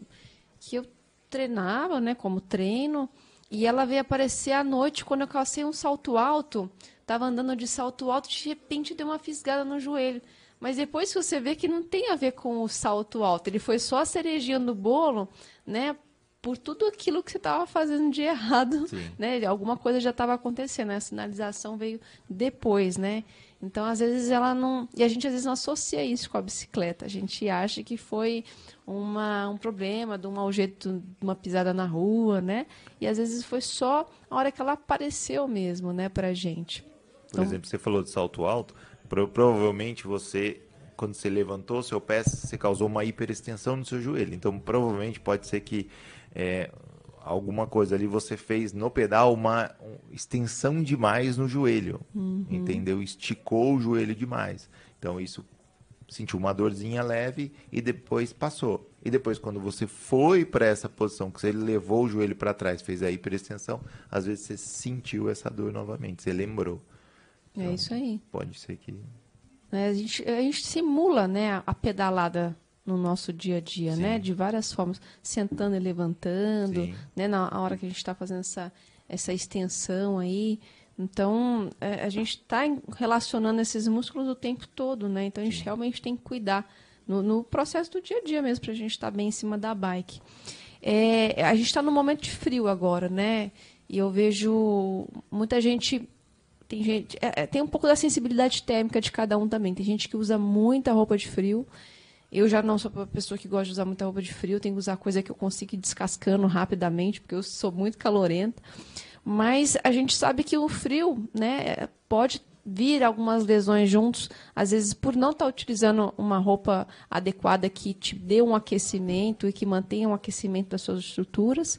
que eu treinava, né, como treino, e ela veio aparecer à noite quando eu calcei um salto alto, tava andando de salto alto, de repente deu uma fisgada no joelho. Mas depois que você vê que não tem a ver com o salto alto, ele foi só a cerejinha do bolo, né? Por tudo aquilo que você estava fazendo de errado, Sim. né? Alguma coisa já estava acontecendo, né? a sinalização veio depois, né? Então, às vezes ela não, e a gente às vezes não associa isso com a bicicleta. A gente acha que foi uma, um problema de um mau jeito, de uma pisada na rua, né? E às vezes foi só a hora que ela apareceu mesmo, né, pra gente. Por Então- exemplo, você falou de salto alto, pro- provavelmente você, quando você levantou seu pé, você causou uma hiperextensão no seu joelho. Então, provavelmente pode ser que é, alguma coisa ali você fez no pedal uma um- extensão demais no joelho, entendeu? Esticou o joelho demais. Então, isso sentiu uma dorzinha leve e depois passou. E depois, quando você foi para essa posição, que você levou o joelho para trás, fez a hiperextensão, às vezes você sentiu essa dor novamente, você lembrou. É isso aí. Pode ser que. né? A, gente, a gente simula né, a pedalada no nosso dia a dia, Sim. né? De várias formas, sentando e levantando, Sim. né? Na hora que a gente está fazendo essa, essa extensão aí. Então, é, a gente está relacionando esses músculos o tempo todo, né? Então, a gente realmente tem que cuidar no, no processo do dia a dia mesmo, para a gente estar bem em cima da bike. É, a gente está num momento de frio agora, né? E eu vejo muita gente tem gente é, é, tem um pouco da sensibilidade térmica de cada um também. Tem gente que usa muita roupa de frio. Eu já não sou uma pessoa que gosta de usar muita roupa de frio. Tenho que usar coisa que eu consigo ir descascando rapidamente, porque eu sou muito calorenta. Mas a gente sabe que o frio, né, pode vir algumas lesões juntos, às vezes por não estar utilizando uma roupa adequada que te dê um aquecimento e que mantenha um aquecimento das suas estruturas,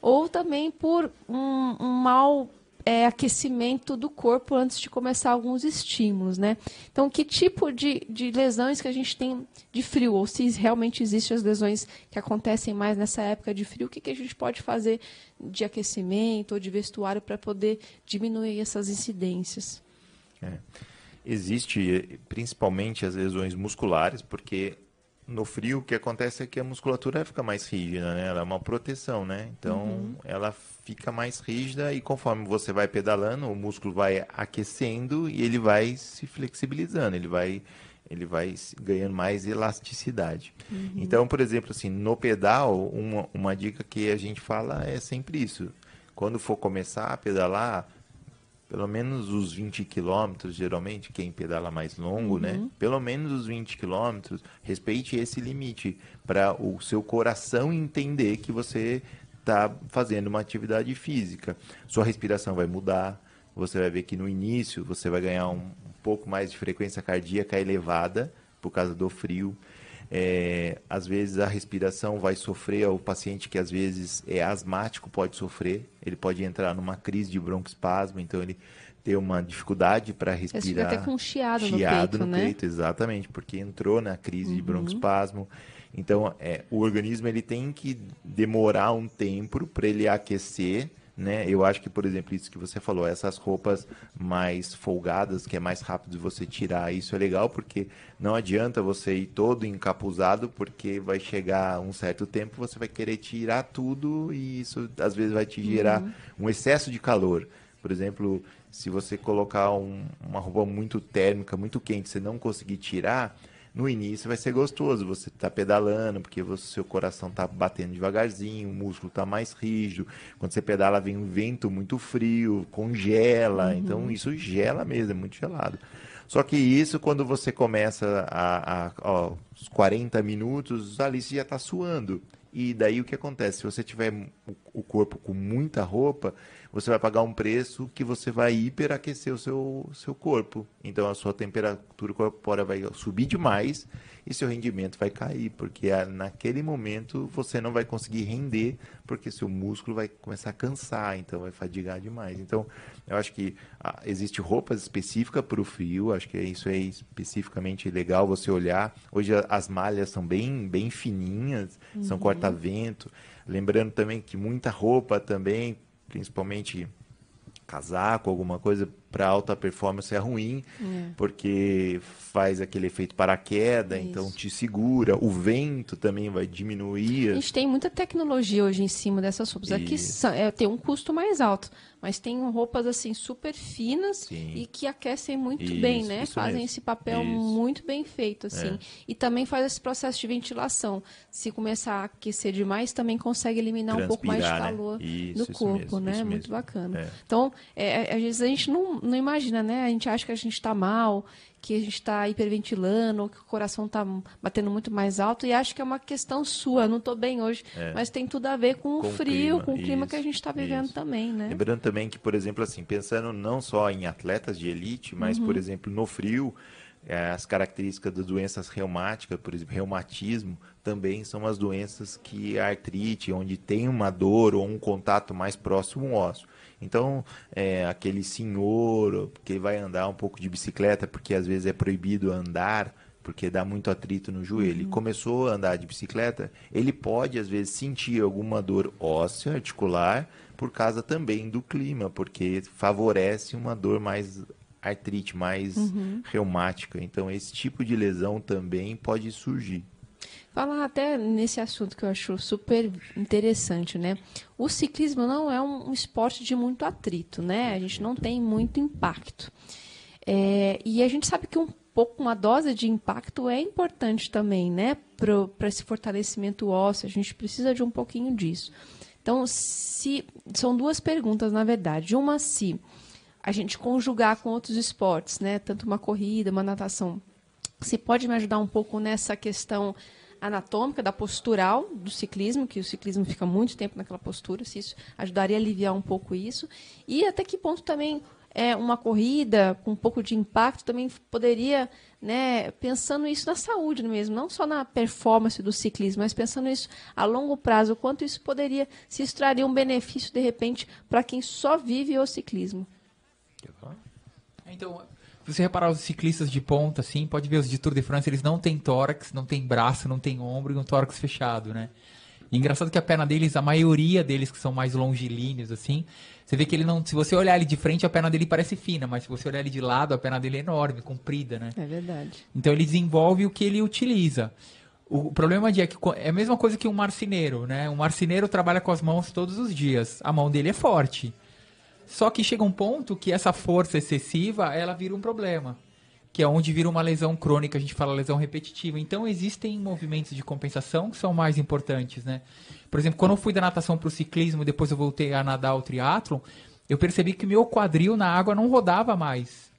ou também por um, um mau é, aquecimento do corpo antes de começar alguns estímulos, né? Então, que tipo de, de lesões que a gente tem de frio? Ou se realmente existem as lesões que acontecem mais nessa época de frio, o que, que a gente pode fazer de aquecimento ou de vestuário para poder diminuir essas incidências? É. Existe eh, principalmente as lesões musculares, porque no frio o que acontece é que a musculatura fica mais rígida, né? Ela é uma proteção, né? Então ela fica mais rígida e conforme você vai pedalando, o músculo vai aquecendo e ele vai se flexibilizando, ele vai ele vai ganhando mais elasticidade. Então, por exemplo, assim, no pedal, uma, uma dica que a gente fala é sempre isso. Quando for começar a pedalar, pelo menos os 20 quilômetros, geralmente, quem pedala mais longo, né? Pelo menos os 20 quilômetros, respeite esse limite para o seu coração entender que você está fazendo uma atividade física. Sua respiração vai mudar, você vai ver que no início você vai ganhar um, um pouco mais de frequência cardíaca elevada por causa do frio. É, às vezes a respiração vai sofrer, o paciente que às vezes é asmático pode sofrer, ele pode entrar numa crise de broncoespasmo, então ele ter uma dificuldade para respirar. Você fica até com chiado, chiado no peito, no né? peito, exatamente, porque entrou na crise Uhum. de broncoespasmo. Então, é, o organismo ele tem que demorar um tempo para ele aquecer, né? Eu acho que, por exemplo, isso que você falou, essas roupas mais folgadas, que é mais rápido de você tirar, isso é legal porque não adianta você ir todo encapuzado, porque vai chegar um certo tempo, você vai querer tirar tudo e isso às vezes vai te gerar um excesso de calor. Por exemplo, se você colocar um- uma roupa muito térmica, muito quente, você não conseguir tirar, no início vai ser gostoso. Você está pedalando, porque o seu coração está batendo devagarzinho, o músculo está mais rígido. Quando você pedala, vem um vento muito frio, congela. Então, isso gela mesmo, é muito gelado. Só que isso, quando você começa a, a ó, os 40 minutos, ali você já está suando. E daí o que acontece? Se você tiver o- corpo com muita roupa, você vai pagar um preço que você vai hiperaquecer o seu, seu corpo. Então a sua temperatura corpórea vai subir demais e seu rendimento vai cair, porque ah, naquele momento você não vai conseguir render, porque seu músculo vai começar a cansar, então vai fadigar demais. Então eu acho que ah, existe roupas específicas para o frio, acho que isso é especificamente legal você olhar. Hoje as malhas são bem, bem fininhas, são corta-vento. Lembrando também que muita roupa também, principalmente casaco, alguma coisa para alta performance é ruim, porque faz aquele efeito paraquedas, então te segura. O vento também vai A diminuir. gente tem muita tecnologia hoje em cima dessas roupas. Aqui são- é, tem um custo mais alto, mas tem roupas assim super finas Sim. e que aquecem muito Isso, bem, né? Fazem mesmo. esse papel Isso. muito bem feito, assim. É. E também faz esse processo de ventilação. Se começar a aquecer demais, também consegue eliminar um pouco mais de Transpirar, né? calor Isso, do corpo, mesmo, né? Muito bacana. É. Então, é, é, às vezes a gente não, não imagina, né? A gente acha que a gente está mal, que a gente está hiperventilando, que o coração está batendo muito mais alto e acha que é uma questão sua. Não estou bem hoje, mas tem tudo a ver com, É. Com o frio, clima, com o clima que a isso, gente está vivendo isso. também, né? Lembrando também que, por exemplo, assim, pensando não só em atletas de elite, mas, por exemplo, no frio, eh, as características das doenças reumáticas, por exemplo, reumatismo, também são as doenças que a artrite, onde tem uma dor ou um contato mais próximo ao osso. Então, eh, aquele senhor que vai andar um pouco de bicicleta, porque às vezes é proibido andar, porque dá muito atrito no joelho, e começou a andar de bicicleta, ele pode às vezes sentir alguma dor óssea, articular, por causa também do clima, porque favorece uma dor mais artrite, mais reumática. Então esse tipo de lesão também pode surgir. Falar até nesse assunto que eu acho super interessante, né? O ciclismo não é um, esporte de muito atrito, né? A gente não tem muito impacto. É, e a gente sabe que um pouco, uma dose de impacto é importante também, né? Para esse fortalecimento ósseo, a gente precisa de um pouquinho disso. Então, se são duas perguntas, na verdade. Uma, se a gente conjugar com outros esportes, né? Tanto uma corrida, uma natação, você pode me ajudar um pouco nessa questão anatômica, da postural do ciclismo, que o ciclismo fica muito tempo naquela postura, se isso ajudaria a aliviar um pouco isso. E até que ponto também é, uma corrida com um pouco de impacto também poderia, né, pensando isso na saúde mesmo, não só na performance do ciclismo, mas pensando isso a longo prazo, o quanto isso poderia se extrair um benefício de repente para quem só vive o ciclismo. Então, se você reparar os ciclistas de ponta, assim, pode ver os de Tour de France, eles não têm tórax, não tem braço, não tem ombro e um tórax fechado, né? E engraçado que a perna deles, a maioria deles que são mais longilíneos, assim, você vê que ele não. Se você olhar ele de frente, a perna dele parece fina, mas se você olhar ele de lado, a perna dele é enorme, comprida, né? É verdade. Então ele desenvolve o que ele utiliza. O problema é que é a mesma coisa que um marceneiro, né? Um marceneiro trabalha com as mãos todos os dias. A mão dele é forte. Só que chega um ponto que essa força excessiva, ela vira um problema. Que é onde vira uma lesão crônica, a gente fala lesão repetitiva. Então existem movimentos de compensação que são mais importantes, né? Por exemplo, quando eu fui da natação para o ciclismo, depois eu voltei a nadar o triatlon, eu percebi que meu quadril na água não rodava mais.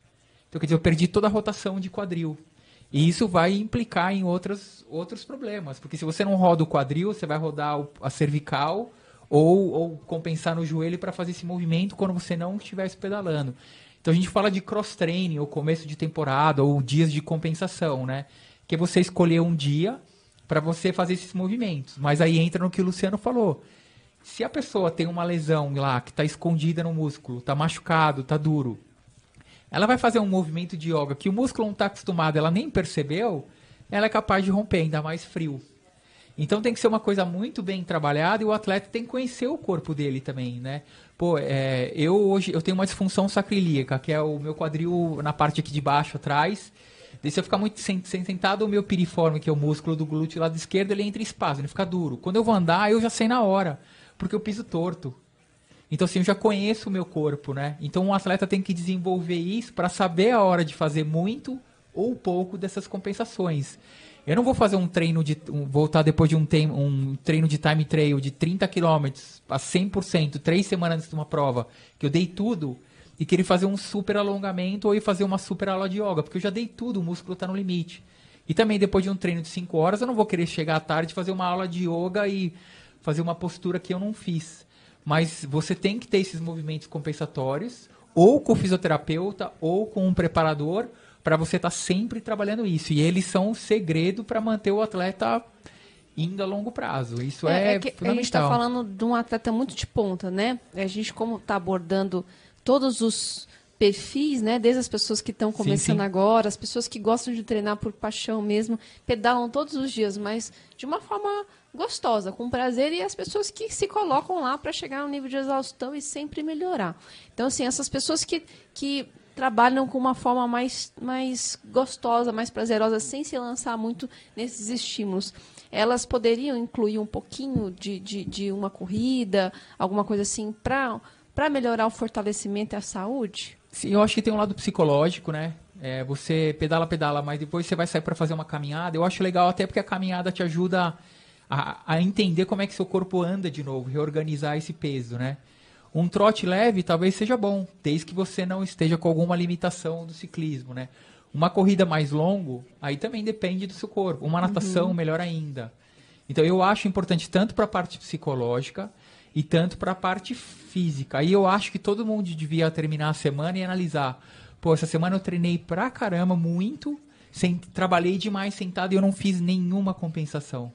Então, quer dizer, eu perdi toda a rotação de quadril. E isso vai implicar em outros, outros problemas. Porque se você não roda o quadril, você vai rodar a cervical, ou, ou compensar no joelho para fazer esse movimento quando você não estivesse pedalando. Então a gente fala de cross-training, ou começo de temporada, ou dias de compensação, né? Que é você escolher um dia para você fazer esses movimentos. Mas aí entra no que o Luciano falou. Se a pessoa tem uma lesão lá que está escondida no músculo, está machucado, está duro, ela vai fazer um movimento de yoga que o músculo não está acostumado, ela nem percebeu, ela é capaz de romper, ainda mais frio. Então tem que ser uma coisa muito bem trabalhada e o atleta tem que conhecer o corpo dele também, né? Pô, é, eu hoje eu tenho uma disfunção sacrilíaca, que é o meu quadril na parte aqui de baixo atrás. E se eu ficar muito sentado, o meu piriforme, que é o músculo do glúteo lado esquerdo, ele entra em espasmo, ele fica duro. Quando eu vou andar, eu já sei na hora, porque eu piso torto. Então, assim, eu já conheço o meu corpo, né? Então, um atleta tem que desenvolver isso para saber a hora de fazer muito ou pouco dessas compensações. Eu não vou fazer um treino de. Um, voltar depois de um, tem, um treino de time trail de 30 km a 100%, três semanas antes de uma prova, que eu dei tudo, e querer fazer um super alongamento ou ir fazer uma super aula de yoga, porque eu já dei tudo, o músculo está no limite. E também depois de um treino de 5 horas, eu não vou querer chegar à tarde fazer uma aula de yoga e fazer uma postura que eu não fiz. Mas você tem que ter esses movimentos compensatórios, ou com o fisioterapeuta, ou com um preparador, para você estar tá sempre trabalhando isso. E eles são o segredo para manter o atleta indo a longo prazo. Isso é, é, é fundamental. A gente está falando de um atleta muito de ponta, né? A gente, como está abordando todos os perfis, né? Desde as pessoas que estão começando sim, sim. agora, as pessoas que gostam de treinar por paixão mesmo, pedalam todos os dias, mas de uma forma gostosa, com prazer, e as pessoas que se colocam lá para chegar a um nível de exaustão e sempre melhorar. Então, assim, essas pessoas que, que trabalham com uma forma mais, mais gostosa, mais prazerosa, sem se lançar muito nesses estímulos. Elas poderiam incluir um pouquinho de, de, de uma corrida, alguma coisa assim, para melhorar o fortalecimento e a saúde? Sim, eu acho que tem um lado psicológico, né? É, você pedala, pedala, mas depois você vai sair para fazer uma caminhada. Eu acho legal até porque a caminhada te ajuda a, a entender como é que seu corpo anda de novo, reorganizar esse peso, né? Um trote leve talvez seja bom, desde que você não esteja com alguma limitação do ciclismo, né? Uma corrida mais longo, aí também depende do seu corpo. Uma natação, uhum. melhor ainda. Então eu acho importante tanto para a parte psicológica e tanto para a parte física. Aí eu acho que todo mundo devia terminar a semana e analisar. Pô, essa semana eu treinei pra caramba, muito, sem, trabalhei demais sentado e eu não fiz nenhuma compensação.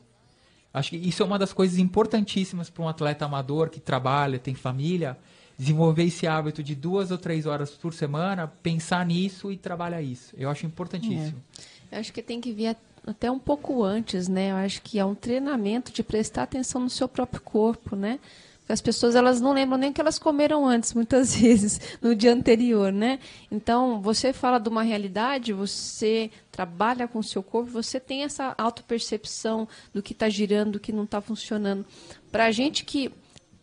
Acho que isso é uma das coisas importantíssimas para um atleta amador que trabalha, tem família, desenvolver esse hábito de duas ou três horas por semana, pensar nisso e trabalhar isso. Eu acho importantíssimo. É. Eu acho que tem que vir até um pouco antes, né? Eu acho que é um treinamento de prestar atenção no seu próprio corpo, né? As pessoas elas não lembram nem o que elas comeram antes, muitas *laughs* vezes, no dia anterior, né? Então, você fala de uma realidade, você trabalha com o seu corpo, você tem essa autopercepção do que está girando, do que não está funcionando. Para a gente que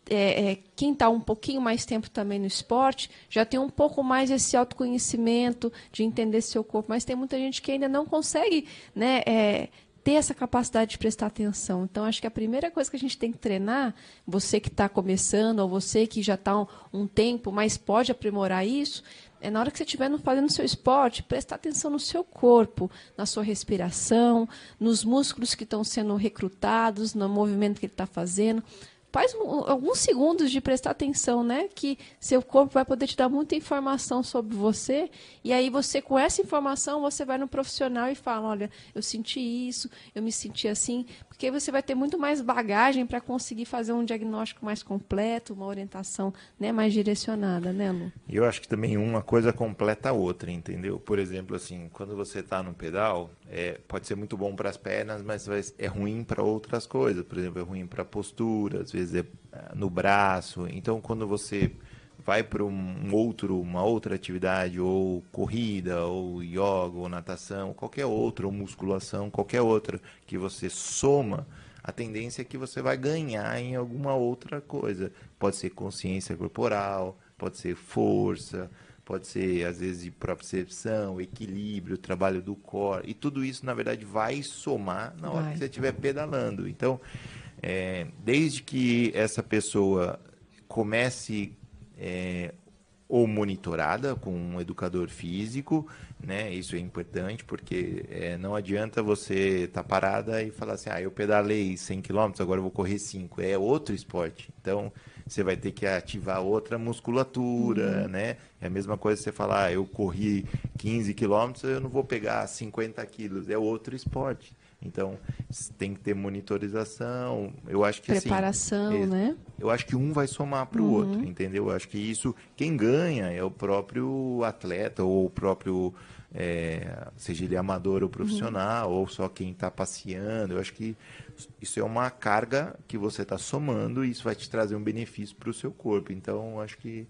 é, é, quem está um pouquinho mais tempo também no esporte já tem um pouco mais esse autoconhecimento de entender seu corpo, mas tem muita gente que ainda não consegue né, é, ter essa capacidade de prestar atenção. Então, acho que a primeira coisa que a gente tem que treinar, você que está começando, ou você que já está um, um, tempo, mas pode aprimorar isso, é na hora que você estiver fazendo seu esporte, prestar atenção no seu corpo, na sua respiração, nos músculos que estão sendo recrutados, no movimento que ele está fazendo faz alguns segundos de prestar atenção, né? Que seu corpo vai poder te dar muita informação sobre você. E aí você, com essa informação, você vai no profissional e fala, olha, eu senti isso, eu me senti assim. Porque você vai ter muito mais bagagem para conseguir fazer um diagnóstico mais completo, uma orientação né, mais direcionada, né, Lu? Eu acho que também uma coisa completa a outra, entendeu? Por exemplo, assim, quando você está no pedal, é, pode ser muito bom para as pernas, mas é ruim para outras coisas. Por exemplo, é ruim para a postura, às vezes é, é no braço. Então, quando você vai para um outro, uma outra atividade, ou corrida, ou yoga, ou natação, qualquer outra, ou musculação, qualquer outra que você soma, a tendência é que você vai ganhar em alguma outra coisa. Pode ser consciência corporal, pode ser força, pode ser às vezes de percepção, equilíbrio, trabalho do core, e tudo isso na verdade vai somar na hora vai. que você estiver pedalando. Então, é, desde que essa pessoa comece é, ou monitorada com um educador físico, né? Isso é importante porque é, não adianta você estar tá parada e falar assim, ah, eu pedalei 100 km, agora eu vou correr 5. É outro esporte. Então, você vai ter que ativar outra musculatura, uhum. né? É a mesma coisa você falar, ah, eu corri 15 quilômetros, eu não vou pegar 50 quilos. É outro esporte. Então, tem que ter monitorização. Eu acho que assim, Preparação, assim, né? Eu acho que um vai somar para o uhum. outro, entendeu? Eu acho que isso, quem ganha é o próprio atleta ou o próprio, é, seja ele amador ou profissional, uhum. ou só quem está passeando. Eu acho que isso é uma carga que você está somando e isso vai te trazer um benefício para o seu corpo. Então, acho que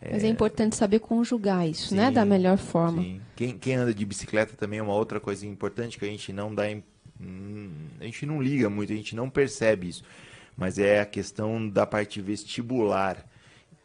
é... Mas é importante saber conjugar isso, sim, né? Da melhor forma. Sim. Quem, quem anda de bicicleta também é uma outra coisa importante que a gente não dá. Hum, a gente não liga muito, a gente não percebe isso. Mas é a questão da parte vestibular.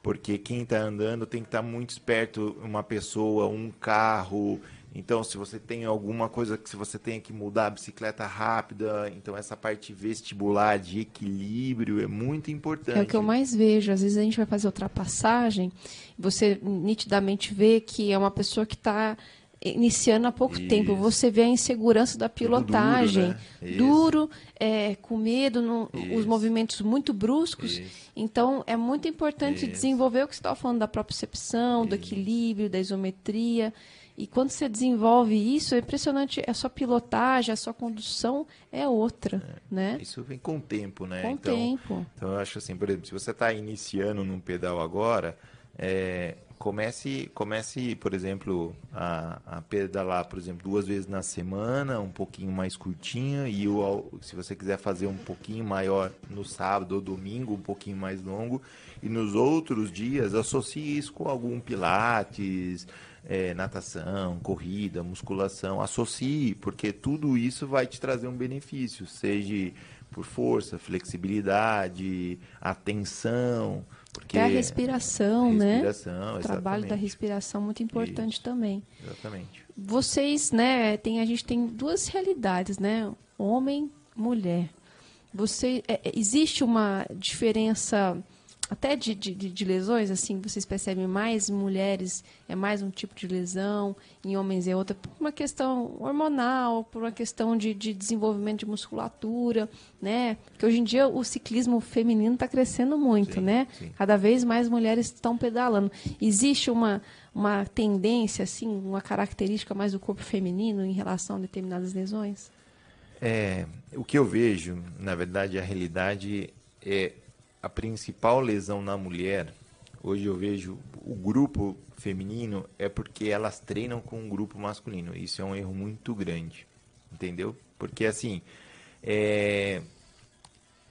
Porque quem está andando tem que estar tá muito esperto, uma pessoa, um carro, então, se você tem alguma coisa que se você tenha que mudar a bicicleta rápida, então essa parte vestibular de equilíbrio é muito importante. É o que eu mais vejo. Às vezes a gente vai fazer ultrapassagem, você nitidamente vê que é uma pessoa que está iniciando há pouco Isso. tempo. Você vê a insegurança da pilotagem, duro, né? duro é, com medo, no, os movimentos muito bruscos. Isso. Então, é muito importante desenvolver o que você estava falando da propriocepção, do equilíbrio, da isometria. E quando você desenvolve isso, é impressionante, a sua pilotagem, a sua condução é outra, é, né? Isso vem com o tempo, né? Com então, tempo. Então, eu acho assim, por exemplo, se você está iniciando num pedal agora, é, comece, comece, por exemplo, a, a, pedalar, por exemplo, duas vezes na semana, um pouquinho mais curtinha, e o, se você quiser fazer um pouquinho maior no sábado ou domingo, um pouquinho mais longo, e nos outros dias associe isso com algum pilates, é, natação, corrida, musculação, associe, porque tudo isso vai te trazer um benefício, seja por força, flexibilidade, atenção, porque Até a respiração, né? respiração? O trabalho da respiração muito importante isso, também. Exatamente. Vocês, né, tem a gente tem duas realidades, né? Homem, mulher. Você é, é existe uma diferença até de, de, de, lesões, assim, vocês percebem mais mulheres é mais um tipo de lesão, em homens é outra, por uma questão hormonal, por uma questão de, de desenvolvimento de musculatura, né? Porque hoje em dia o ciclismo feminino está crescendo muito, sim, né? Sim. Cada vez mais mulheres estão pedalando. Existe uma, uma tendência, assim, uma característica mais do corpo feminino em relação a determinadas lesões? É, o que eu vejo, na verdade, a realidade é a principal lesão na mulher, hoje eu vejo o grupo feminino, é porque elas treinam com um grupo masculino. Isso é um erro muito grande, entendeu? Porque assim, é...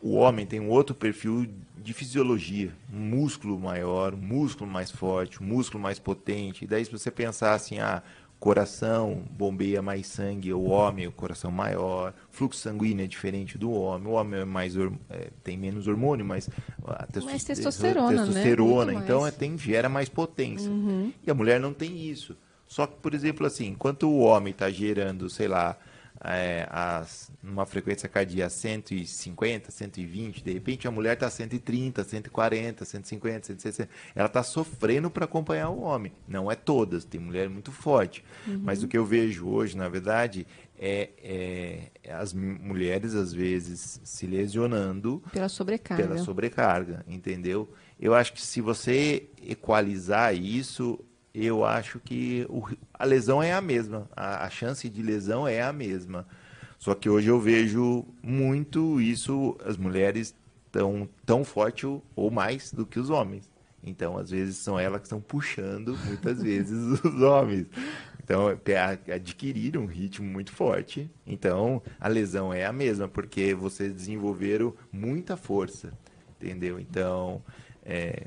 o homem tem um outro perfil de fisiologia, músculo maior, músculo mais forte, músculo mais potente. E daí se você pensar assim, ah, coração bombeia mais sangue, o homem, o coração maior, fluxo sanguíneo é diferente do homem, o homem é mais é, tem menos hormônio, mas a mais testosterona, testosterona né? então é, tem gera mais potência. Uhum. E a mulher não tem isso. Só que, por exemplo, assim, enquanto o homem está gerando, sei lá, é, as, numa frequência cardíaca 150, 120, de repente a mulher está 130, 140, 150, 160. Ela está sofrendo para acompanhar o homem. Não é todas, tem mulher muito forte. Uhum. Mas o que eu vejo hoje, na verdade, é, é, as mulheres, às vezes, se lesionando pela sobrecarga. Pela sobrecarga, entendeu? Eu acho que se você equalizar isso, eu acho que o, a lesão é a mesma, a, a, chance de lesão é a mesma. Só que hoje eu vejo muito isso, as mulheres tão tão forte ou mais do que os homens. Então, às vezes são elas que estão puxando muitas vezes *laughs* os homens. Então, adquiriram um ritmo muito forte. Então, a lesão é a mesma, porque vocês desenvolveram muita força, entendeu? Então, é,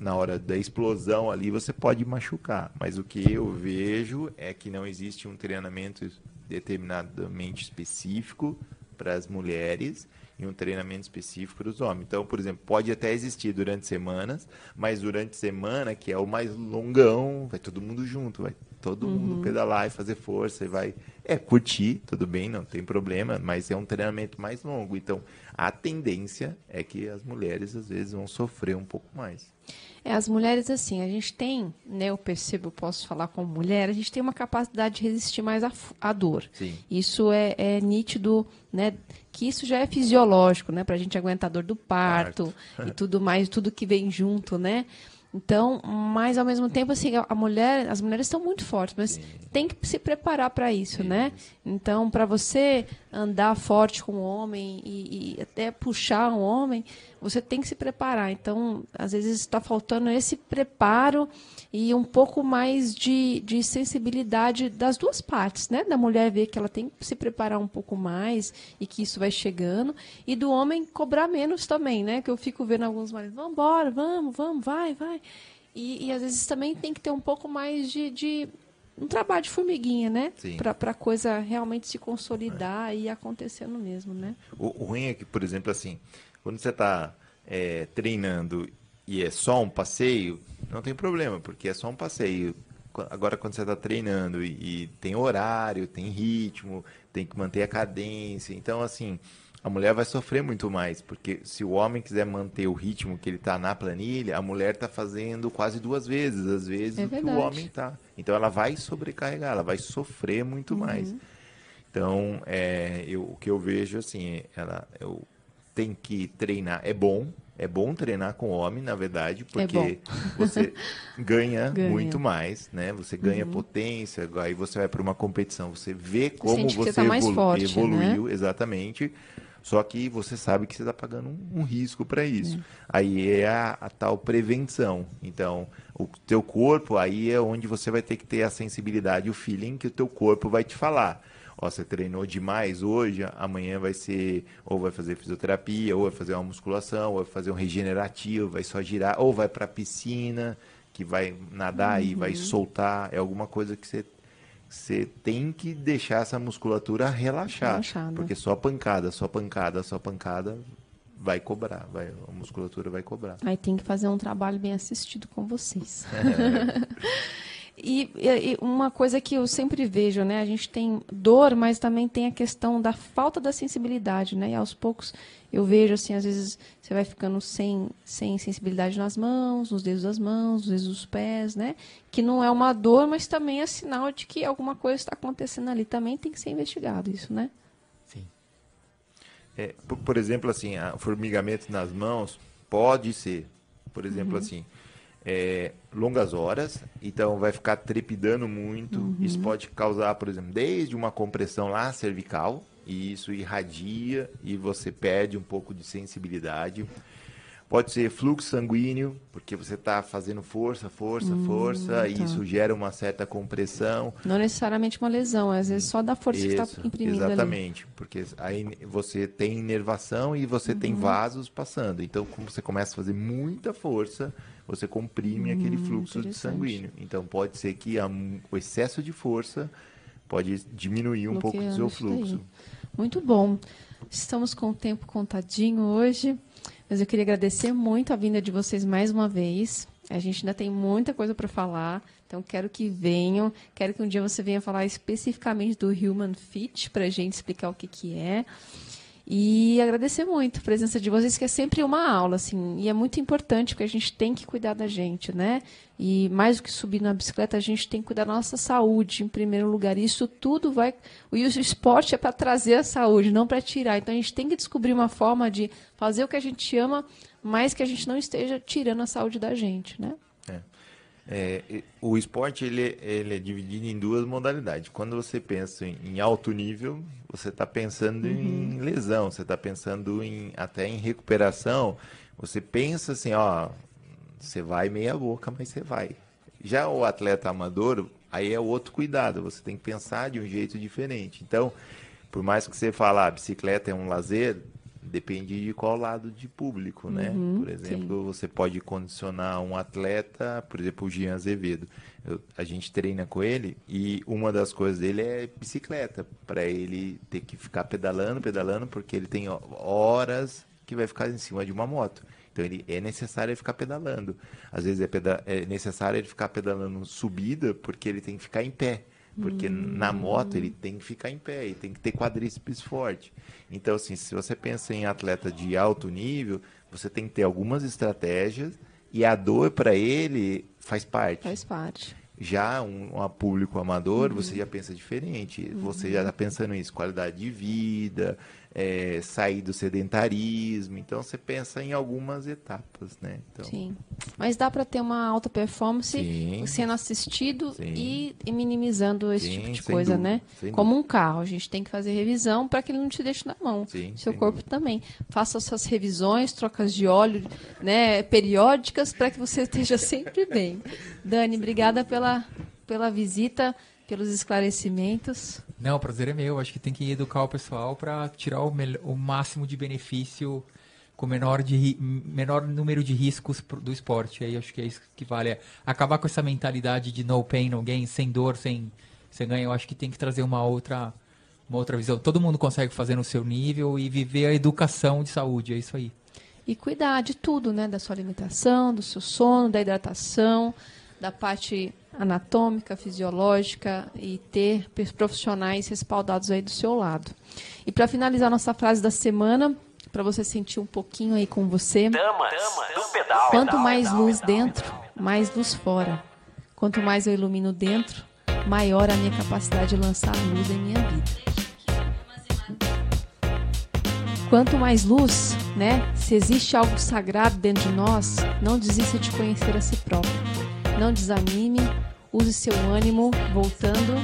na hora da explosão ali você pode machucar. Mas o que eu vejo é que não existe um treinamento determinadamente específico para as mulheres e um treinamento específico para os homens. Então, por exemplo, pode até existir durante semanas, mas durante semana, que é o mais longão, vai todo mundo junto, vai todo mundo pedalar e fazer força e vai. É, curtir, tudo bem, não tem problema, mas é um treinamento mais longo. Então, a tendência é que as mulheres, às vezes, vão sofrer um pouco mais. É, as mulheres, assim, a gente tem, né, eu percebo, eu posso falar como mulher, a gente tem uma capacidade de resistir mais à, dor. Sim. Isso é, é nítido, né, que isso já é fisiológico, né, pra gente aguentar a dor do parto, e tudo mais, tudo que vem junto, né. Então, mas ao mesmo tempo, assim, a mulher, as mulheres estão muito fortes, mas tem que se preparar para isso, né? Então, para você andar forte com o homem e, e até puxar um homem, você tem que se preparar. Então, às vezes está faltando esse preparo e um pouco mais de, de sensibilidade das duas partes, né? Da mulher ver que ela tem que se preparar um pouco mais e que isso vai chegando, e do homem cobrar menos também, né? Que eu fico vendo alguns maridos, vamos embora, vamos, vamos, vai, vai. E, e às vezes também tem que ter um pouco mais de, de um trabalho de formiguinha, né? Para a coisa realmente se consolidar e ir acontecendo mesmo, né? O, o ruim é que, por exemplo, assim, quando você está treinando e é só um passeio, não tem problema, porque é só um passeio. Agora, quando você está treinando e, e tem horário, tem ritmo, tem que manter a cadência, então, assim, a mulher vai sofrer muito mais, porque se o homem quiser manter o ritmo que ele está na planilha, a mulher está fazendo quase duas vezes, às vezes, É o que o homem está. Então, ela vai sobrecarregar, ela vai sofrer muito Uhum. mais. Então, é, eu, o que eu vejo assim, ela eu tem que treinar. É bom, é bom treinar com homem, na verdade, porque É *laughs* você ganha, *laughs* Ganha. Uhum. muito mais, né? Você ganha potência, aí você vai para uma competição, você vê como você, você tá evolu- forte, né? evoluiu, exatamente. Só que você sabe que você está pagando um, um risco para isso. Aí é a, a tal prevenção. Então, o teu corpo, aí é onde você vai ter que ter a sensibilidade, o feeling que o teu corpo vai te falar. Ó, você treinou demais hoje, amanhã vai ser, ou vai fazer fisioterapia, ou vai fazer uma musculação, ou vai fazer um regenerativo, vai só girar, ou vai para a piscina, que vai nadar e Uhum. vai soltar. É alguma coisa que você você tem que deixar essa musculatura relaxar. Relaxada. Porque só pancada, só pancada, só pancada vai cobrar. Vai, a musculatura vai cobrar. Aí tem que fazer um trabalho bem assistido com vocês. E, *laughs* *laughs* e- e uma coisa que eu sempre vejo, né? A gente tem dor, mas também tem a questão da falta da sensibilidade, né? E aos poucos eu vejo, assim, às vezes você vai ficando sem, sem sensibilidade nas mãos, nos dedos das mãos, nos dedos dos pés, né? Que não é uma dor, mas também é sinal de que alguma coisa está acontecendo ali. Também tem que ser investigado isso, né? Sim. É, por, por exemplo, assim, o formigamento nas mãos pode ser, por exemplo, assim, é, longas horas, então vai ficar trepidando muito. Isso pode causar, por exemplo, desde uma compressão lá cervical, e isso irradia e você perde um pouco de sensibilidade. Pode ser fluxo sanguíneo, porque você está fazendo força, força, força, e tá. isso gera uma certa compressão. Não necessariamente uma lesão, às vezes só da força que Isso, está imprimindo ali. exatamente, porque aí você tem inervação e você tem Uhum. vasos passando. Então, como você começa a fazer muita força, você comprime aquele fluxo Hum, sanguíneo. Então, pode ser que a- o excesso de força pode diminuir um pouco do seu fluxo. Muito bom. Estamos com o tempo contadinho hoje, mas eu queria agradecer muito a vinda de vocês mais uma vez. A gente ainda tem muita coisa para falar, então quero que venham. Quero que um dia você venha falar especificamente do Human Fit para a gente explicar o que, que é. E agradecer muito a presença de vocês, que é sempre uma aula, assim, e é muito importante, porque a gente tem que cuidar da gente, né? E mais do que subir na bicicleta, a gente tem que cuidar da nossa saúde, em primeiro lugar. E isso tudo vai. E o esporte é para trazer a saúde, não para tirar. Então a gente tem que descobrir uma forma de fazer o que a gente ama, mas que a gente não esteja tirando a saúde da gente, né? É, e- o esporte ele, ele é dividido em duas modalidades. Quando você pensa em alto nível, você está pensando em lesão, você está pensando em, até em recuperação. Você pensa assim, ó, você vai meia boca, mas você vai. Já o atleta amador, aí é outro cuidado. Você tem que pensar de um jeito diferente. Então, por mais que você fale, ah, bicicleta é um lazer, depende de qual lado de público, né? por exemplo, você pode condicionar um atleta, por exemplo, o Jean Azevedo. Eu- a gente treina com ele e uma das coisas dele é bicicleta, para ele ter que ficar pedalando, pedalando, porque ele tem ho- horas que vai ficar em cima de uma moto. Então ele é necessário ele ficar pedalando. Às vezes é, peda é necessário ele ficar pedalando subida porque ele tem que ficar em pé. Porque hum. na moto ele tem que ficar em pé, ele tem que ter quadríceps forte. Então, assim, se você pensa em atleta de alto nível, você tem que ter algumas estratégias e a dor para ele faz parte. Faz parte. Já um, um público amador, uhum. você já pensa diferente. Uhum. Você já está pensando nisso, qualidade de vida, é, sair do sedentarismo. Então você pensa em algumas etapas, né? Então... Sim. Mas dá para ter uma alta performance Sim. sendo assistido e, e, minimizando esse Sim, tipo de coisa, dúvida, né? Como dúvida. um carro, a gente tem que fazer revisão para que ele não te deixe na mão. Sim, Seu corpo dúvida. também. Faça suas revisões, trocas de óleo, né, periódicas para que você *laughs* esteja sempre bem. Dani, obrigada pela pela visita pelos esclarecimentos. Não, o prazer é meu. Acho que tem que educar o pessoal para tirar o, o, máximo de benefício com menor, de, menor número de riscos do esporte. Aí acho que é isso que vale. É acabar com essa mentalidade de no pain, no gain, sem dor, sem, sem ganho. Eu acho que tem que trazer uma outra, uma outra visão. Todo mundo consegue fazer no seu nível e viver a educação de saúde. É isso aí. E cuidar de tudo, né? Da sua alimentação, do seu sono, da hidratação, da parte anatômica, fisiológica e ter profissionais respaldados aí do seu lado. E para finalizar nossa frase da semana, para você sentir um pouquinho aí com você. Damas, do pedal. Quanto mais luz dentro, mais luz fora. Quanto mais eu ilumino dentro, maior a minha capacidade de lançar luz em minha vida. Quanto mais luz, né? Se existe algo sagrado dentro de nós, não desista de conhecer a si próprio. Não desanime, use seu ânimo voltando,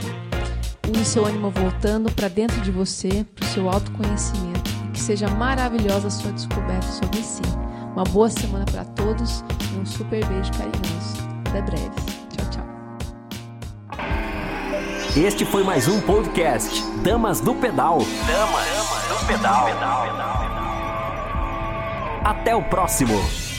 use seu ânimo voltando para dentro de você, para o seu autoconhecimento. Que seja maravilhosa a sua descoberta sobre si. Uma boa semana para todos e um super beijo carinhoso. Até breve. Tchau, tchau. Este foi mais um podcast Damas do Pedal. Damas do Pedal. Até o próximo.